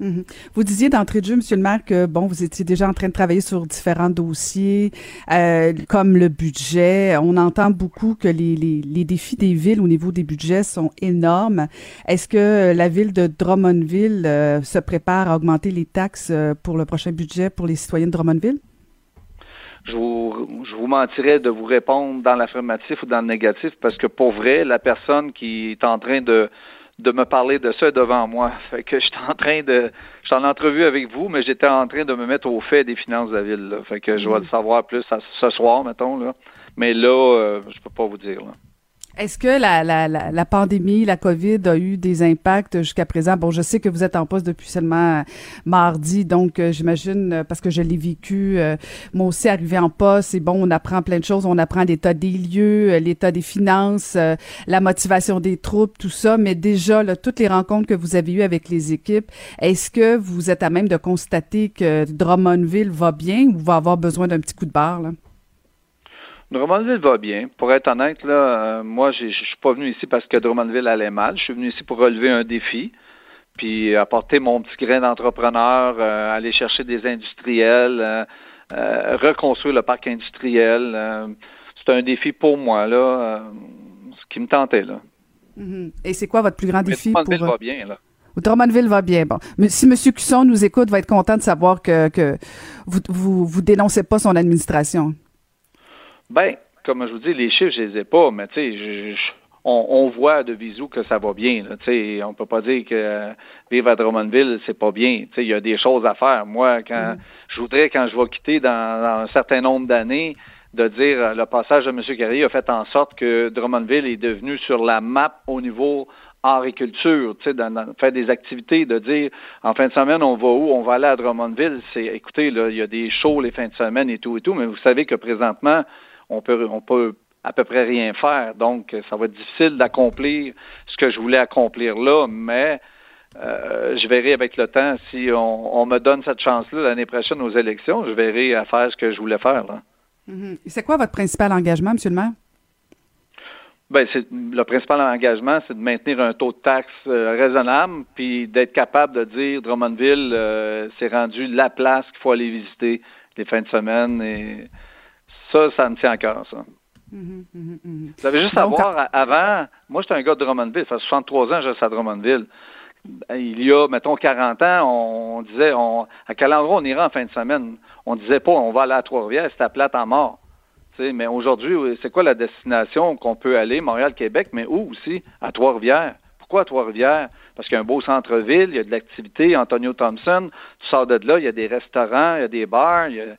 Mhm. Vous disiez d'entrée de jeu, Monsieur le maire, que bon, vous étiez déjà en train de travailler sur différents dossiers, euh, comme le budget. On entend beaucoup que les, défis des villes au niveau des budgets sont énormes. Est-ce que la ville de Drummondville euh, se prépare à augmenter les taxes euh, pour le prochain budget pour les citoyens de Drummondville? Je vous mentirais de vous répondre dans l'affirmatif ou dans le négatif parce que pour vrai, la personne qui est en train de de me parler de ça devant moi. Fait que j'étais en train de, j'étais en entrevue avec vous, mais j'étais en train de me mettre au fait des finances de la ville. Là. Fait que je vais mm. le savoir plus ce soir, mettons là. Mais là, euh, je peux pas vous dire. Là. Est-ce que la, la, la, pandémie, la COVID a eu des impacts jusqu'à présent? Bon, je sais que vous êtes en poste depuis seulement mardi, donc euh, j'imagine, euh, parce que je l'ai vécu, euh, moi aussi arrivé en poste, et bon, on apprend plein de choses, on apprend l'état des lieux, l'état des finances, la motivation des troupes, tout ça, mais déjà, toutes les rencontres que vous avez eues avec les équipes, est-ce que vous êtes à même de constater que Drummondville va bien ou va avoir besoin d'un petit coup de barre? Drummondville va bien. Pour être honnête, là, euh, moi, je suis pas venu ici parce que Drummondville allait mal. Je suis venu ici pour relever un défi, puis apporter mon petit grain d'entrepreneur, euh, aller chercher des industriels, euh, reconstruire le parc industriel. c'est un défi pour moi, là, ce qui me tentait, là. Mm-hmm. Et c'est quoi votre plus grand défi? Drummondville va bien, là. Drummondville va bien. Bon, mais si M. Cusson nous écoute, va être content de savoir que, que vous, vous, vous dénoncez pas son administration. Ben, comme je vous dis, les chiffres, je les ai pas, mais tu sais, on, on, voit de visu que ça va bien. Là, sais, on peut pas dire que vivre à Drummondville, c'est pas bien. Il y a des choses à faire. Moi, quand mm. je voudrais, quand je vais quitter dans, un certain nombre d'années, de dire le passage de M. Carrier a fait en sorte que Drummondville est devenu sur la map au niveau agriculture, tu sais, faire des activités, de dire en fin de semaine on va où, on va aller à Drummondville, c'est écoutez, là, il y a des shows les fins de semaine et tout et tout, mais vous savez que présentement, on peut, on peut à peu près rien faire. Donc, ça va être difficile d'accomplir ce que je voulais accomplir là, mais euh, je verrai avec le temps si on, me donne cette chance-là l'année prochaine aux élections, je verrai à faire ce que je voulais faire. Mm-hmm. C'est quoi votre principal engagement, M. le maire? C'est le principal engagement, c'est de maintenir un taux de taxe euh, raisonnable, puis d'être capable de dire Drummondville, euh, c'est rendu la place qu'il faut aller visiter les fins de semaine et ça, ça me tient à cœur, ça. Mm-hmm. Vous avez juste à voir, avant, moi, j'étais un gars de Drummondville. Ça fait 63 ans que je suis à Drummondville. Il y a, mettons, 40 ans, on disait, on, à quel endroit on ira en fin de semaine? On disait pas, on va aller à Trois-Rivières, c'était à plate en mort. mais aujourd'hui, c'est quoi la destination qu'on peut aller? Montréal, Québec, mais où aussi? À Trois-Rivières. Pourquoi à Trois-Rivières? Parce qu'il y a un beau centre-ville, il y a de l'activité. Antonio Thompson, tu sors de là, il y a des restaurants, il y a des bars, il y a,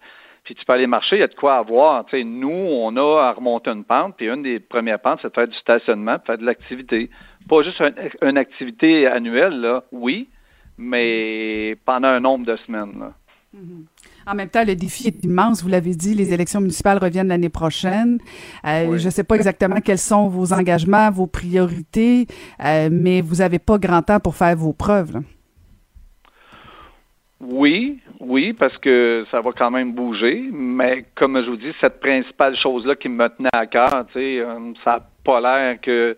puis tu peux aller marcher, il y a de quoi avoir. Tu sais, nous, on a à remonter une pente, puis une des premières pentes, c'est de faire du stationnement, de faire de l'activité. Pas juste une activité annuelle, là, oui, mais pendant un nombre de semaines. Là. Mm-hmm. En même temps, le défi est immense. Vous l'avez dit, les élections municipales reviennent l'année prochaine. Euh, Je ne sais pas exactement quels sont vos engagements, vos priorités, euh, mais vous n'avez pas grand temps pour faire vos preuves. Là. Oui, oui, parce que ça va quand même bouger, mais comme je vous dis, cette principale chose-là qui me tenait à cœur, tu sais, euh, ça n'a pas l'air que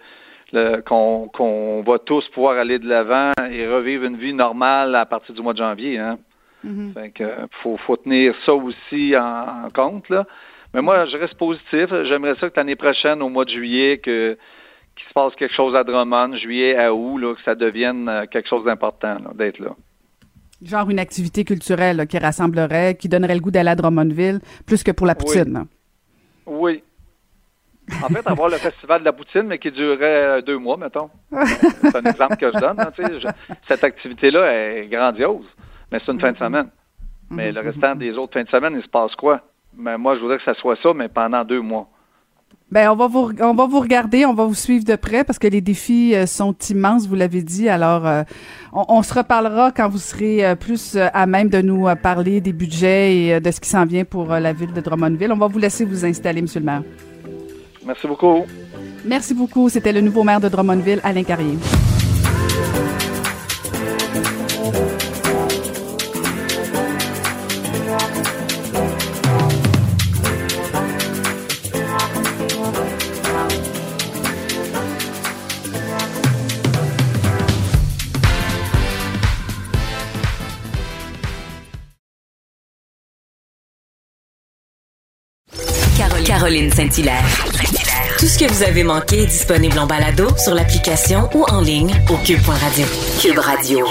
qu'on va tous pouvoir aller de l'avant et revivre une vie normale à partir du mois de janvier. Hein. Mm-hmm. Fait que faut, faut tenir ça aussi en, compte. Là. Mais moi, je reste positif. J'aimerais ça que l'année prochaine, au mois de juillet, que qu'il se passe quelque chose à Drummond, juillet à août, là, que ça devienne euh, quelque chose d'important d'être là. Genre une activité culturelle qui rassemblerait, qui donnerait le goût d'aller à Drummondville, plus que pour la poutine. Oui. En fait, avoir le festival de la poutine, mais qui durerait euh, deux mois, mettons. c'est un exemple que je donne. Hein, cette activité-là est grandiose, mais c'est une fin de mm-hmm. semaine. Mais le mm-hmm. restant des autres fins de semaine, il se passe quoi? Mais moi, je voudrais que ça soit ça, mais pendant deux mois. Ben, on va vous on va vous regarder, on va vous suivre de près parce que les défis euh, sont immenses, vous l'avez dit. Alors, euh, on, se reparlera quand vous serez euh, plus à même de nous parler des budgets et de ce qui s'en vient pour la ville de Drummondville. On va vous laisser vous installer, Monsieur le maire. Merci beaucoup. Merci beaucoup. C'était le nouveau maire de Drummondville, Alain Carrier. Caroline Saint-Hilaire. Tout ce que vous avez manqué est disponible en balado sur l'application ou en ligne au cube.radio. Cube Radio.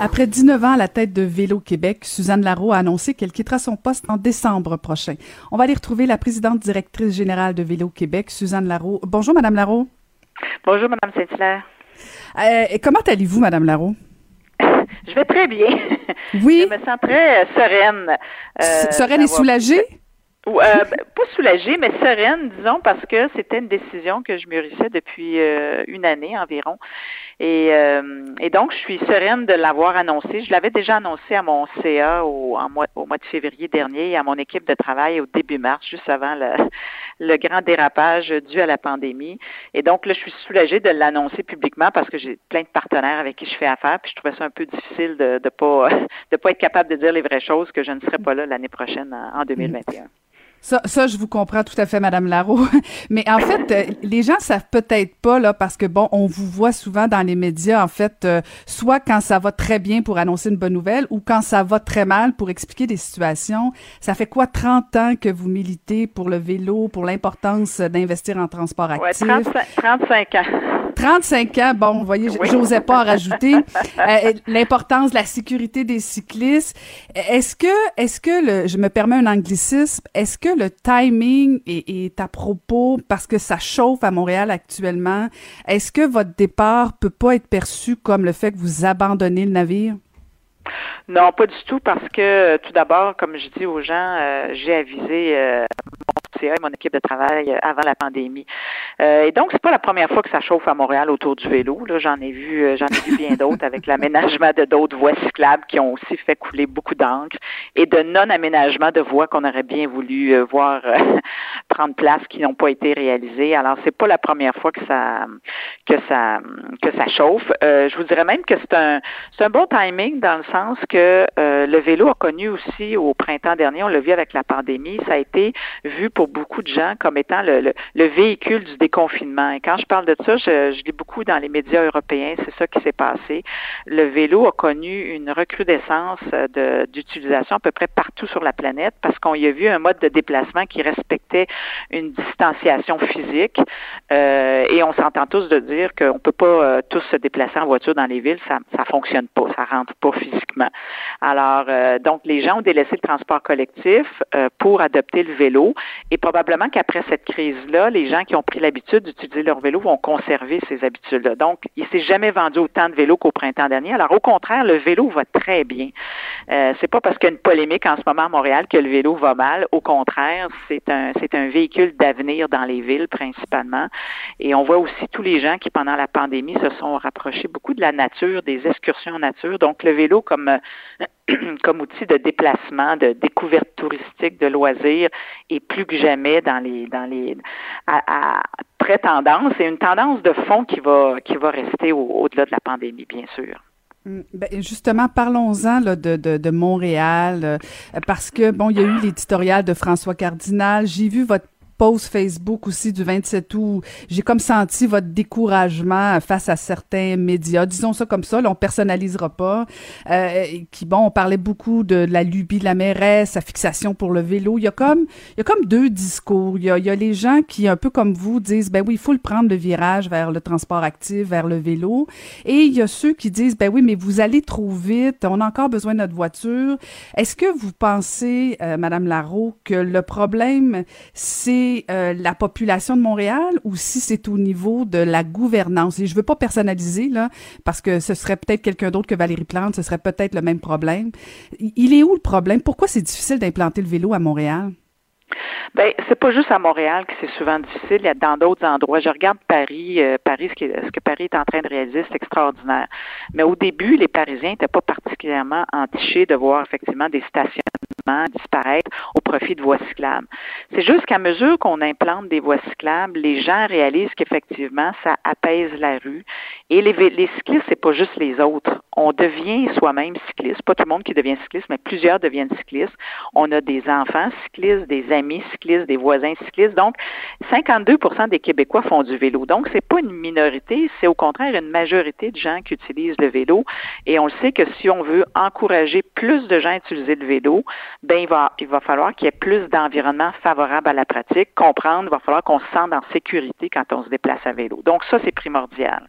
Après 19 ans à la tête de Vélo Québec, Suzanne Larreau a annoncé qu'elle quittera son poste en décembre prochain. On va aller retrouver la présidente directrice générale de Vélo Québec, Suzanne Larreau. Bonjour, Madame Larreau. Bonjour, Madame Saint-Hilaire. Euh, comment allez-vous, Madame Larreau? Je vais très bien. Oui. Je me sens très sereine. Euh, sereine et soulagée? Euh, ben, pas soulagée, mais sereine, disons, parce que c'était une décision que je mûrissais depuis euh, une année environ. Et, euh, et, donc, je suis sereine de l'avoir annoncé. Je l'avais déjà annoncé à mon CA au, en mois, au mois de février dernier et à mon équipe de travail au début mars, juste avant le, le grand dérapage dû à la pandémie. Et donc, là, je suis soulagée de l'annoncer publiquement parce que j'ai plein de partenaires avec qui je fais affaire, puis je trouvais ça un peu difficile de ne pas, de pas être capable de dire les vraies choses que je ne serai pas là l'année prochaine en 2021. Ça, ça, je vous comprends tout à fait, Madame Larreau. Mais en fait, euh, les gens savent peut-être pas là, parce que bon, on vous voit souvent dans les médias, en fait, euh, soit quand ça va très bien pour annoncer une bonne nouvelle, ou quand ça va très mal pour expliquer des situations. Ça fait quoi, 30 ans que vous militez pour le vélo, pour l'importance d'investir en transport actif? Ouais, 35, ans. 35 ans, bon, vous voyez, j'osais pas en rajouter. Euh, l'importance de la sécurité des cyclistes. Est-ce que, est-ce que le, je me permets un anglicisme, est-ce que le timing est, à propos parce que ça chauffe à Montréal actuellement? Est-ce que votre départ peut pas être perçu comme le fait que vous abandonnez le navire? Non, pas du tout, parce que tout d'abord, comme je dis aux gens, euh, j'ai avisé euh, et mon équipe de travail euh, avant la pandémie. et donc, c'est pas la première fois que ça chauffe à Montréal autour du vélo. Là, j'en ai vu, j'en ai vu bien d'autres avec l'aménagement de d'autres voies cyclables qui ont aussi fait couler beaucoup d'encre et de non-aménagement de voies qu'on aurait bien voulu voir qui n'ont pas été réalisées. Alors, c'est pas la première fois que ça que ça que ça chauffe. je vous dirais même que c'est un c'est un bon timing dans le sens que euh, le vélo a connu aussi au printemps dernier, on l'a vu avec la pandémie, ça a été vu pour beaucoup de gens comme étant le, le, véhicule du déconfinement. Et quand je parle de ça, je, je lis beaucoup dans les médias européens, c'est ça qui s'est passé. Le vélo a connu une recrudescence d'utilisation à peu près partout sur la planète parce qu'on y a vu un mode de déplacement qui respectait une distanciation physique. Euh, et on s'entend tous de dire qu'on peut pas euh, tous se déplacer en voiture dans les villes, ça ça fonctionne pas, ça rentre pas physiquement. Alors, euh, donc, les gens ont délaissé le transport collectif euh, pour adopter le vélo et probablement qu'après cette crise-là, les gens qui ont pris l'habitude d'utiliser leur vélo vont conserver ces habitudes-là. Donc, il s'est jamais vendu autant de vélos qu'au printemps dernier. Alors, au contraire, le vélo va très bien. Euh, c'est pas parce qu'il y a une polémique en ce moment à Montréal que le vélo va mal. Au contraire, c'est un, c'est un véhicule d'avenir dans les villes principalement. Et on voit aussi tous les gens qui, pendant la pandémie, se sont rapprochés beaucoup de la nature, des excursions en nature. Donc, le vélo comme comme outil de déplacement, de découverte touristique, de loisirs, et plus que jamais dans les dans les à, à très tendance et une tendance de fond qui va qui va rester au-delà de la pandémie, bien sûr. Mm, ben justement, parlons-en de, de, de, Montréal, euh, parce que, bon, il y a eu l'éditorial de François Cardinal. J'ai vu votre post Facebook aussi du 27 août, j'ai comme senti votre découragement face à certains médias, disons ça comme ça, là, on personnalisera pas, euh, qui, bon, on parlait beaucoup de, la lubie de la mairesse, sa fixation pour le vélo. Il y a comme, il y a comme deux discours. Il y a, il y a les gens qui, un peu comme vous, disent, ben oui, il faut le prendre le virage vers le transport actif, vers le vélo. Et il y a ceux qui disent, ben oui, mais vous allez trop vite, on a encore besoin de notre voiture. Est-ce que vous pensez, euh, Madame que le problème, c'est euh, la population de Montréal ou si c'est au niveau de la gouvernance? Et je veux pas personnaliser, là, parce que ce serait peut-être quelqu'un d'autre que Valérie Plante, ce serait peut-être le même problème. Il est où le problème? Pourquoi c'est difficile d'implanter le vélo à Montréal? Ben, c'est pas juste à Montréal que c'est souvent difficile. Il y a dans d'autres endroits. Je regarde Paris. Euh, Paris, ce, ce, que Paris est en train de réaliser, c'est extraordinaire. Mais au début, les Parisiens n'étaient pas particulièrement entichés de voir effectivement des stationnements disparaître au profit de voies cyclables. C'est juste qu'à mesure qu'on implante des voies cyclables, les gens réalisent qu'effectivement, ça apaise la rue. Et les, les cyclistes, c'est pas juste les autres. On devient soi-même cycliste. Pas tout le monde qui devient cycliste, mais plusieurs deviennent cyclistes. On a des enfants cyclistes, des amis amis cyclistes, des voisins cyclistes. Donc, 52% des Québécois font du vélo. Donc, c'est pas une minorité, c'est au contraire une majorité de gens qui utilisent le vélo. Et on le sait que si on veut encourager plus de gens à utiliser le vélo, ben il va, il va falloir qu'il y ait plus d'environnement favorable à la pratique. Comprendre, il va falloir qu'on se sente en sécurité quand on se déplace à vélo. Donc, ça, c'est primordial.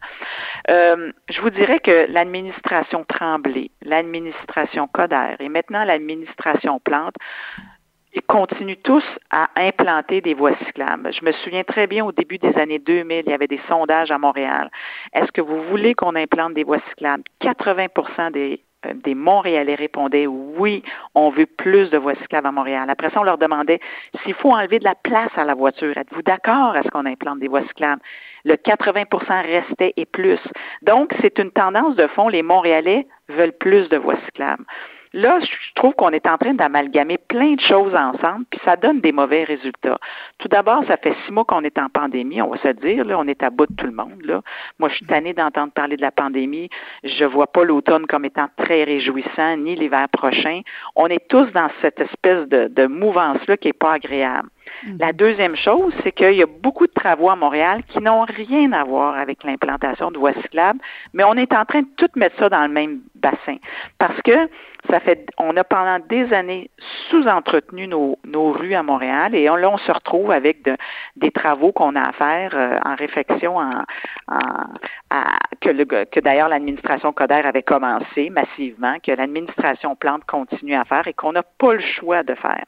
Euh, je vous dirais que l'administration Tremblay, l'administration Coder et maintenant l'administration Plante ils continuent tous à implanter des voies cyclables. Je me souviens très bien au début des années 2000, il y avait des sondages à Montréal. Est-ce que vous voulez qu'on implante des voies cyclables? 80 des euh, des Montréalais répondaient oui, on veut plus de voies cyclables à Montréal. Après ça, on leur demandait s'il faut enlever de la place à la voiture. Êtes-vous d'accord à ce qu'on implante des voies cyclables? Le 80% restait et plus. Donc, c'est une tendance de fond. Les Montréalais veulent plus de voies cyclables. Là, je trouve qu'on est en train d'amalgamer plein de choses ensemble, puis ça donne des mauvais résultats. Tout d'abord, ça fait six mois qu'on est en pandémie, on va se dire, là, on est à bout de tout le monde. Là. Moi, je suis tannée d'entendre parler de la pandémie. Je vois pas l'automne comme étant très réjouissant, ni l'hiver prochain. On est tous dans cette espèce de, de mouvance-là qui est pas agréable. Mm-hmm. La deuxième chose, c'est qu'il y a beaucoup de travaux à Montréal qui n'ont rien à voir avec l'implantation de voies cyclables, mais on est en train de tout mettre ça dans le même bassin. Parce que on a pendant des années sous-entretenu nos, nos, rues à Montréal et là, on se retrouve avec des travaux qu'on a à faire euh, en réflexion en, que, que d'ailleurs l'administration Coder avait commencé massivement, que l'administration Plante continue à faire et qu'on n'a pas le choix de faire.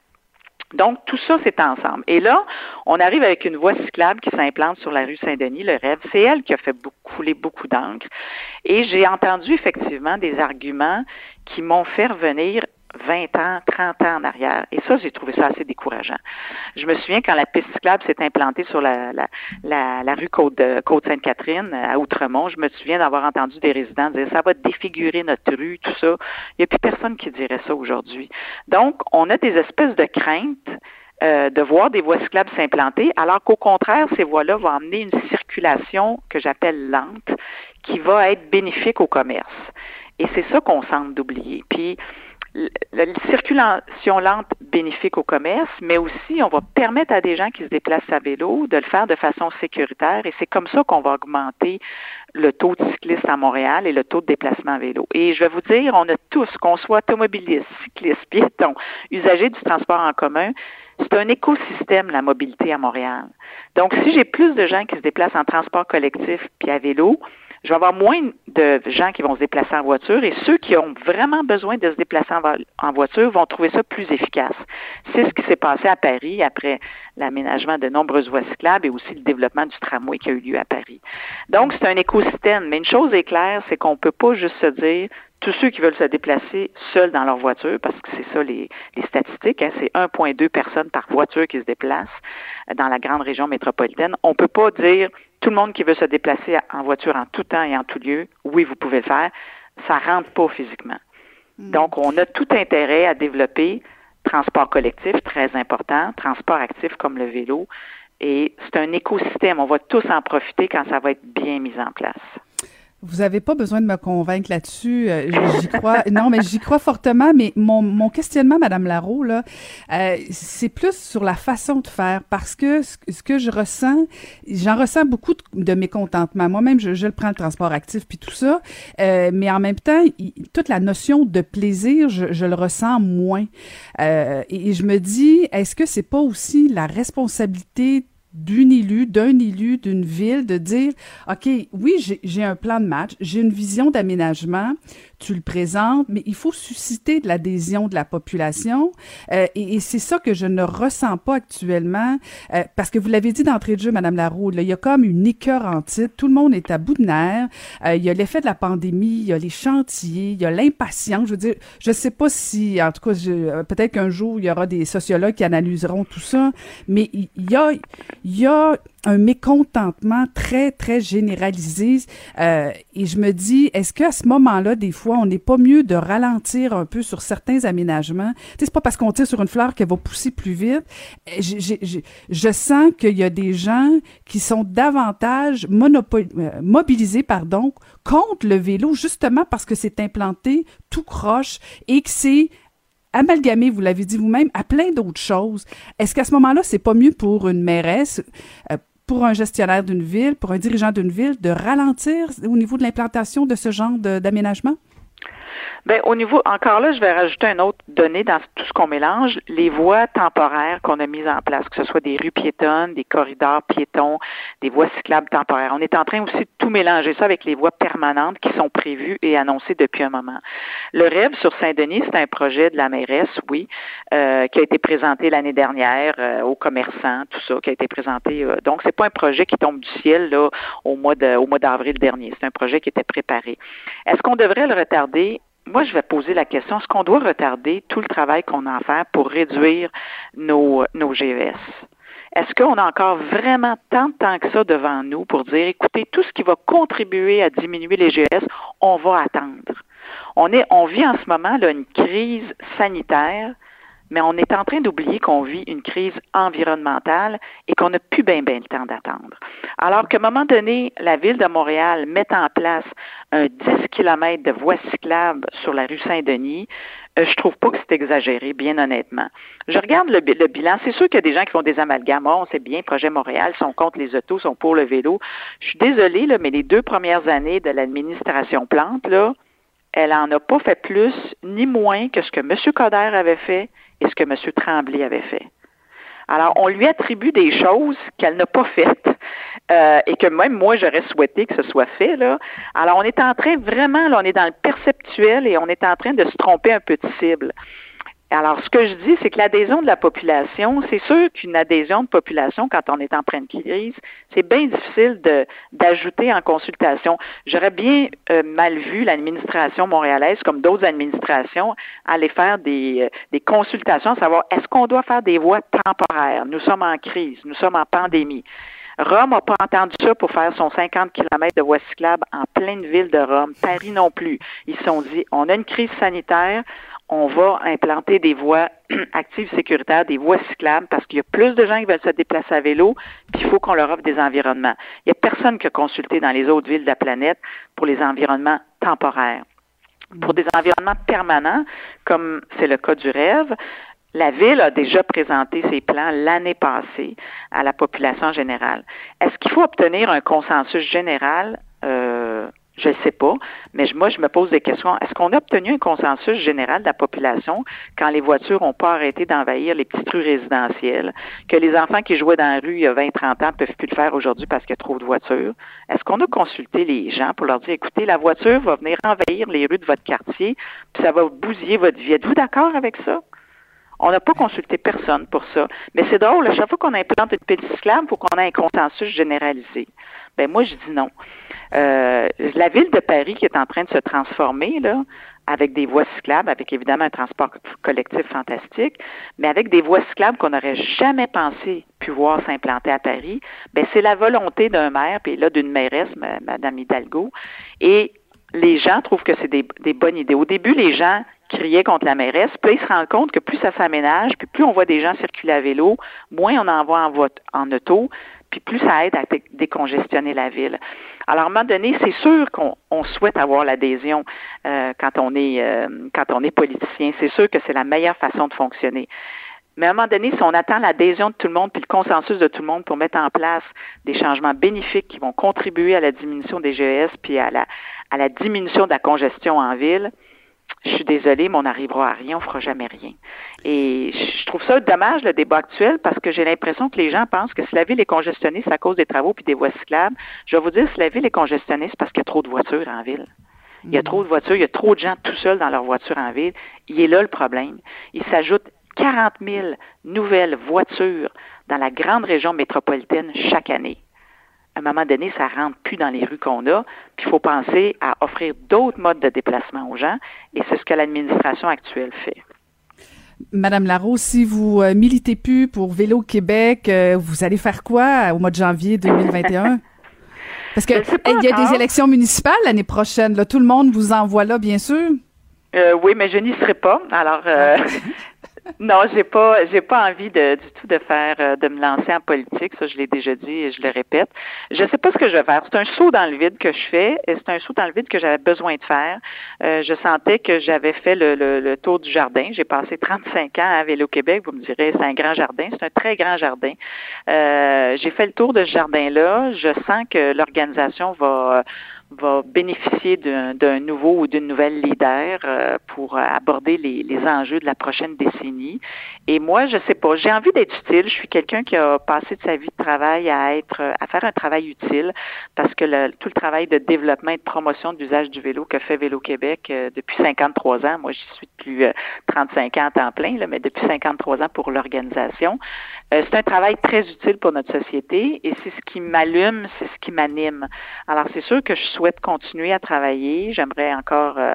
Donc, tout ça, c'est ensemble. Et là, on arrive avec une voie cyclable qui s'implante sur la rue Saint-Denis, le rêve. C'est elle qui a fait couler beaucoup d'encre. Et j'ai entendu effectivement des arguments qui m'ont fait revenir 20 ans, 30 ans en arrière. Et ça, j'ai trouvé ça assez décourageant. Je me souviens quand la piste cyclable s'est implantée sur la, la, la, rue Côte, Côte Sainte-Catherine à Outremont, je me souviens d'avoir entendu des résidents dire ça va défigurer notre rue, tout ça. Il n'y a plus personne qui dirait ça aujourd'hui. Donc, on a des espèces de craintes euh, de voir des voies cyclables s'implanter, alors qu'au contraire, ces voies-là vont amener une circulation que j'appelle lente, qui va être bénéfique au commerce. Et c'est ça qu'on semble d'oublier. Puis, la circulation lente bénéfique au commerce, mais aussi on va permettre à des gens qui se déplacent à vélo de le faire de façon sécuritaire et c'est comme ça qu'on va augmenter le taux de cyclistes à Montréal et le taux de déplacement à vélo. Et je vais vous dire, on a tous, qu'on soit automobiliste, cycliste, piéton, usager du transport en commun, c'est un écosystème, la mobilité à Montréal. Donc, si j'ai plus de gens qui se déplacent en transport collectif puis à vélo, je vais avoir moins de gens qui vont se déplacer en voiture et ceux qui ont vraiment besoin de se déplacer en, voiture vont trouver ça plus efficace. C'est ce qui s'est passé à Paris après l'aménagement de nombreuses voies cyclables et aussi le développement du tramway qui a eu lieu à Paris. Donc, c'est un écosystème. Mais une chose est claire, c'est qu'on ne peut pas juste se dire tous ceux qui veulent se déplacer seuls dans leur voiture, parce que c'est ça les, statistiques, hein, c'est 1,2 personnes par voiture qui se déplacent dans la grande région métropolitaine. On ne peut pas dire tout le monde qui veut se déplacer en voiture en tout temps et en tout lieu, oui, vous pouvez le faire. Ça rentre pas physiquement. Hmm. Donc, on a tout intérêt à développer transport collectif, très important, transport actif comme le vélo. Et c'est un écosystème. On va tous en profiter quand ça va être bien mis en place. Vous avez pas besoin de me convaincre là-dessus. Euh, j'y crois. non, mais j'y crois fortement. Mais mon, questionnement, Madame Larreau, là, euh, c'est plus sur la façon de faire parce que ce, que je ressens, j'en ressens beaucoup de, mécontentement. Moi-même, je, le prends le transport actif puis tout ça, euh, mais en même temps, toute la notion de plaisir, je, le ressens moins. Et, et je me dis, est-ce que c'est pas aussi la responsabilité d'une élu, d'un élu d'une ville, de dire, OK, oui, j'ai un plan de match, j'ai une vision d'aménagement, tu le présentes, mais il faut susciter de l'adhésion de la population. Euh, et, c'est ça que je ne ressens pas actuellement, euh, parce que vous l'avez dit d'entrée de jeu, Madame Laroux, il y a comme une titre, tout le monde est à bout de nerfs, euh, il y a l'effet de la pandémie, il y a les chantiers, il y a l'impatience. Je veux dire, je sais pas si, en tout cas, peut-être qu'un jour, il y aura des sociologues qui analyseront tout ça, mais il y a, il y a un mécontentement très, très généralisé. Euh, et je me dis, est-ce qu'à ce, moment-là, des fois, on n'est pas mieux de ralentir un peu sur certains aménagements? Tu sais, c'est pas parce qu'on tire sur une fleur qu'elle va pousser plus vite. je sens qu'il y a des gens qui sont davantage euh, mobilisés, pardon, contre le vélo, justement parce que c'est implanté tout croche et que c'est amalgamé, vous l'avez dit vous-même, à plein d'autres choses. Est-ce qu'à ce, moment-là, c'est pas mieux pour une mairesse, euh, pour un gestionnaire d'une ville, pour un dirigeant d'une ville, de ralentir au niveau de l'implantation de ce genre d'aménagement? Bien, au niveau, encore là, je vais rajouter une autre donnée dans tout ce qu'on mélange, les voies temporaires qu'on a mises en place, que ce soit des rues piétonnes, des corridors piétons, des voies cyclables temporaires. On est en train aussi de tout mélanger ça avec les voies permanentes qui sont prévues et annoncées depuis un moment. Le rêve sur Saint-Denis, c'est un projet de la mairesse, oui, euh, qui a été présenté l'année dernière euh, aux commerçants, tout ça, qui a été présenté. Euh, donc, c'est pas un projet qui tombe du ciel là au mois de, au mois d'avril dernier. C'est un projet qui était préparé. Est-ce qu'on devrait le retarder? Moi, je vais poser la question, est-ce qu'on doit retarder tout le travail qu'on a à faire pour réduire nos, nos GES? Est-ce qu'on a encore vraiment tant de temps que ça devant nous pour dire, écoutez, tout ce qui va contribuer à diminuer les GES, on va attendre? On, est, on vit en ce moment là, une crise sanitaire mais on est en train d'oublier qu'on vit une crise environnementale et qu'on n'a plus bien, bien le temps d'attendre. Alors qu'à un moment donné, la ville de Montréal met en place un 10 km de voies cyclables sur la rue Saint-Denis, euh, je trouve pas que c'est exagéré, bien honnêtement. Je regarde le, bilan. C'est sûr qu'il y a des gens qui font des amalgames. On sait bien, Projet Montréal sont contre les autos, sont pour le vélo. Je suis désolée, mais les deux premières années de l'administration Plante, là, elle en a pas fait plus ni moins que ce que M. Coder avait fait et ce que M. Tremblay avait fait. Alors, on lui attribue des choses qu'elle n'a pas faites euh, et que même moi, j'aurais souhaité que ce soit fait. Alors, on est en train vraiment, là, on est dans le perceptuel et on est en train de se tromper un peu de cible. Alors, ce que je dis, c'est que l'adhésion de la population, c'est sûr qu'une adhésion de population, quand on est en pleine crise, c'est bien difficile d'ajouter en consultation. J'aurais bien euh, mal vu l'administration montréalaise, comme d'autres administrations, aller faire des, euh, des consultations, savoir est-ce qu'on doit faire des voies temporaires? Nous sommes en crise, nous sommes en pandémie. Rome n'a pas entendu ça pour faire son 50 km de voies cyclables en pleine ville de Rome. Paris non plus. Ils se sont dit, on a une crise sanitaire, on va implanter des voies actives sécuritaires, des voies cyclables, parce qu'il y a plus de gens qui veulent se déplacer à vélo, puis il faut qu'on leur offre des environnements. Il n'y a personne qui a consulté dans les autres villes de la planète pour les environnements temporaires. Pour des environnements permanents, comme c'est le cas du rêve, la Ville a déjà présenté ses plans l'année passée à la population générale. Est-ce qu'il faut obtenir un consensus général? Je ne sais pas, mais moi, je me pose des questions. Est-ce qu'on a obtenu un consensus général de la population quand les voitures n'ont pas arrêté d'envahir les petites rues résidentielles, que les enfants qui jouaient dans la rue il y a 20, 30 ans ne peuvent plus le faire aujourd'hui parce qu'il y a trop de voitures? Est-ce qu'on a consulté les gens pour leur dire, écoutez, la voiture va venir envahir les rues de votre quartier, puis ça va bousiller votre vie? Êtes-vous d'accord avec ça? On n'a pas consulté personne pour ça. Mais c'est drôle, à chaque fois qu'on implante une piste cyclable, il faut qu'on ait un consensus généralisé. Ben moi, je dis non. Euh, la ville de Paris qui est en train de se transformer, là, avec des voies cyclables, avec évidemment un transport collectif fantastique, mais avec des voies cyclables qu'on n'aurait jamais pensé pu voir s'implanter à Paris, ben c'est la volonté d'un maire, puis là d'une mairesse, Mme Hidalgo, et les gens trouvent que c'est des, bonnes idées. Au début, les gens criaient contre la mairesse, puis ils se rendent compte que plus ça s'aménage, puis plus on voit des gens circuler à vélo, moins on en voit en, en auto, puis plus ça aide à décongestionner la ville. Alors, à un moment donné, c'est sûr qu'on souhaite avoir l'adhésion euh, quand on est euh, quand on est politicien. C'est sûr que c'est la meilleure façon de fonctionner. Mais à un moment donné, si on attend l'adhésion de tout le monde puis le consensus de tout le monde pour mettre en place des changements bénéfiques qui vont contribuer à la diminution des GES puis à la, à la diminution de la congestion en ville, je suis désolée, mais on n'arrivera à rien, on fera jamais rien. Et je trouve ça dommage, le débat actuel, parce que j'ai l'impression que les gens pensent que si la ville est congestionnée, c'est à cause des travaux puis des voies cyclables. Je vais vous dire, si la ville est congestionnée, c'est parce qu'il y a trop de voitures en ville. Il y a trop de voitures, il y a trop de gens tout seuls dans leur voiture en ville. Il est là le problème. Il s'ajoute 40 000 nouvelles voitures dans la grande région métropolitaine chaque année à un moment donné, ça rentre plus dans les rues qu'on a. Puis il faut penser à offrir d'autres modes de déplacement aux gens, et c'est ce que l'administration actuelle fait. Madame Larose, si vous euh, militez plus pour Vélo Québec, euh, vous allez faire quoi au mois de janvier 2021? Parce qu'il y a des élections municipales l'année prochaine. Là, tout le monde vous envoie là, bien sûr. Euh, oui, mais je n'y serai pas. Alors, non, j'ai pas, j'ai pas envie de, du tout de faire, euh, de me lancer en politique. Ça, je l'ai déjà dit et je le répète. Je sais pas ce que je vais faire. C'est un saut dans le vide que je fais et c'est un saut dans le vide que j'avais besoin de faire. Euh, je sentais que j'avais fait le, le, tour du jardin. J'ai passé 35 ans à Vélo-Québec. Vous me direz, c'est un grand jardin. C'est un très grand jardin. Euh, j'ai fait le tour de ce jardin-là. Je sens que l'organisation va va bénéficier d'un nouveau ou d'une nouvelle leader euh, pour aborder les, les, enjeux de la prochaine décennie. Et moi, je sais pas, j'ai envie d'être utile. Je suis quelqu'un qui a passé de sa vie de travail à être, à faire un travail utile, parce que le, tout le travail de développement et de promotion de l'usage du vélo que fait Vélo Québec euh, depuis 53 ans, moi j'y suis depuis 35 euh, ans à temps plein, là, mais depuis 53 ans pour l'organisation. C'est un travail très utile pour notre société et c'est ce qui m'allume, c'est ce qui m'anime. Alors c'est sûr que je souhaite continuer à travailler. J'aimerais encore euh,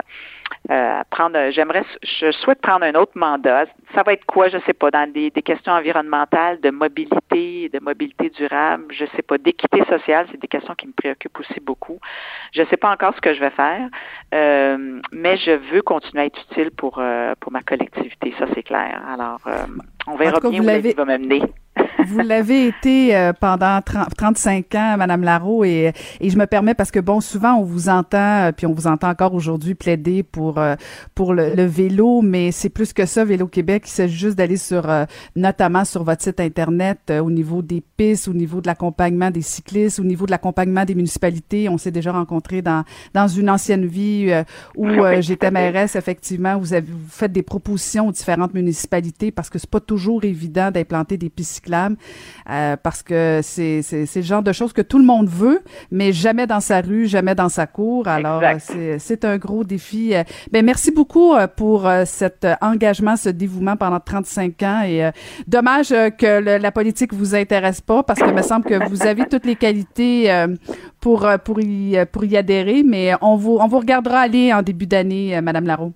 euh, prendre, j'aimerais, je souhaite prendre un autre mandat. Ça va être quoi, je sais pas, dans des, questions environnementales, de mobilité, de mobilité durable, je sais pas, d'équité sociale, c'est des questions qui me préoccupent aussi beaucoup. Je sais pas encore ce que je vais faire, euh, mais je veux continuer à être utile pour pour ma collectivité, ça c'est clair. Alors, on verra bien où la vie va m'amener. Vous l'avez été euh, pendant 30, 35 ans, Madame Larreau, et, et je me permets parce que bon, souvent on vous entend, euh, puis on vous entend encore aujourd'hui plaider pour euh, pour le, vélo, mais c'est plus que ça, Vélo Québec. Il s'agit juste d'aller sur, notamment sur votre site internet, au niveau des pistes, au niveau de l'accompagnement des cyclistes, au niveau de l'accompagnement des municipalités. On s'est déjà rencontrés dans dans une ancienne vie où j'étais mairesse. Effectivement, vous avez vous faites des propositions aux différentes municipalités parce que c'est pas toujours évident d'implanter des pistes cyclables euh, parce que c'est le genre de choses que tout le monde veut, mais jamais dans sa rue, jamais dans sa cour. Alors, c'est un gros défi. Ben, merci beaucoup euh, pour euh, cet engagement, ce dévouement pendant 35 ans. Et dommage que la politique vous intéresse pas, parce que me semble que vous avez toutes les qualités pour pour y pour y adhérer. Mais on vous on vous regardera aller en début d'année, Madame Larreau.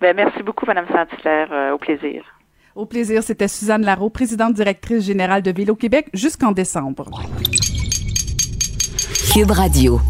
Ben, merci beaucoup, Madame Saint-Hilaire. au plaisir. Au plaisir, c'était Suzanne Larreau, présidente directrice générale de Vélo Québec jusqu'en décembre. Cube Radio.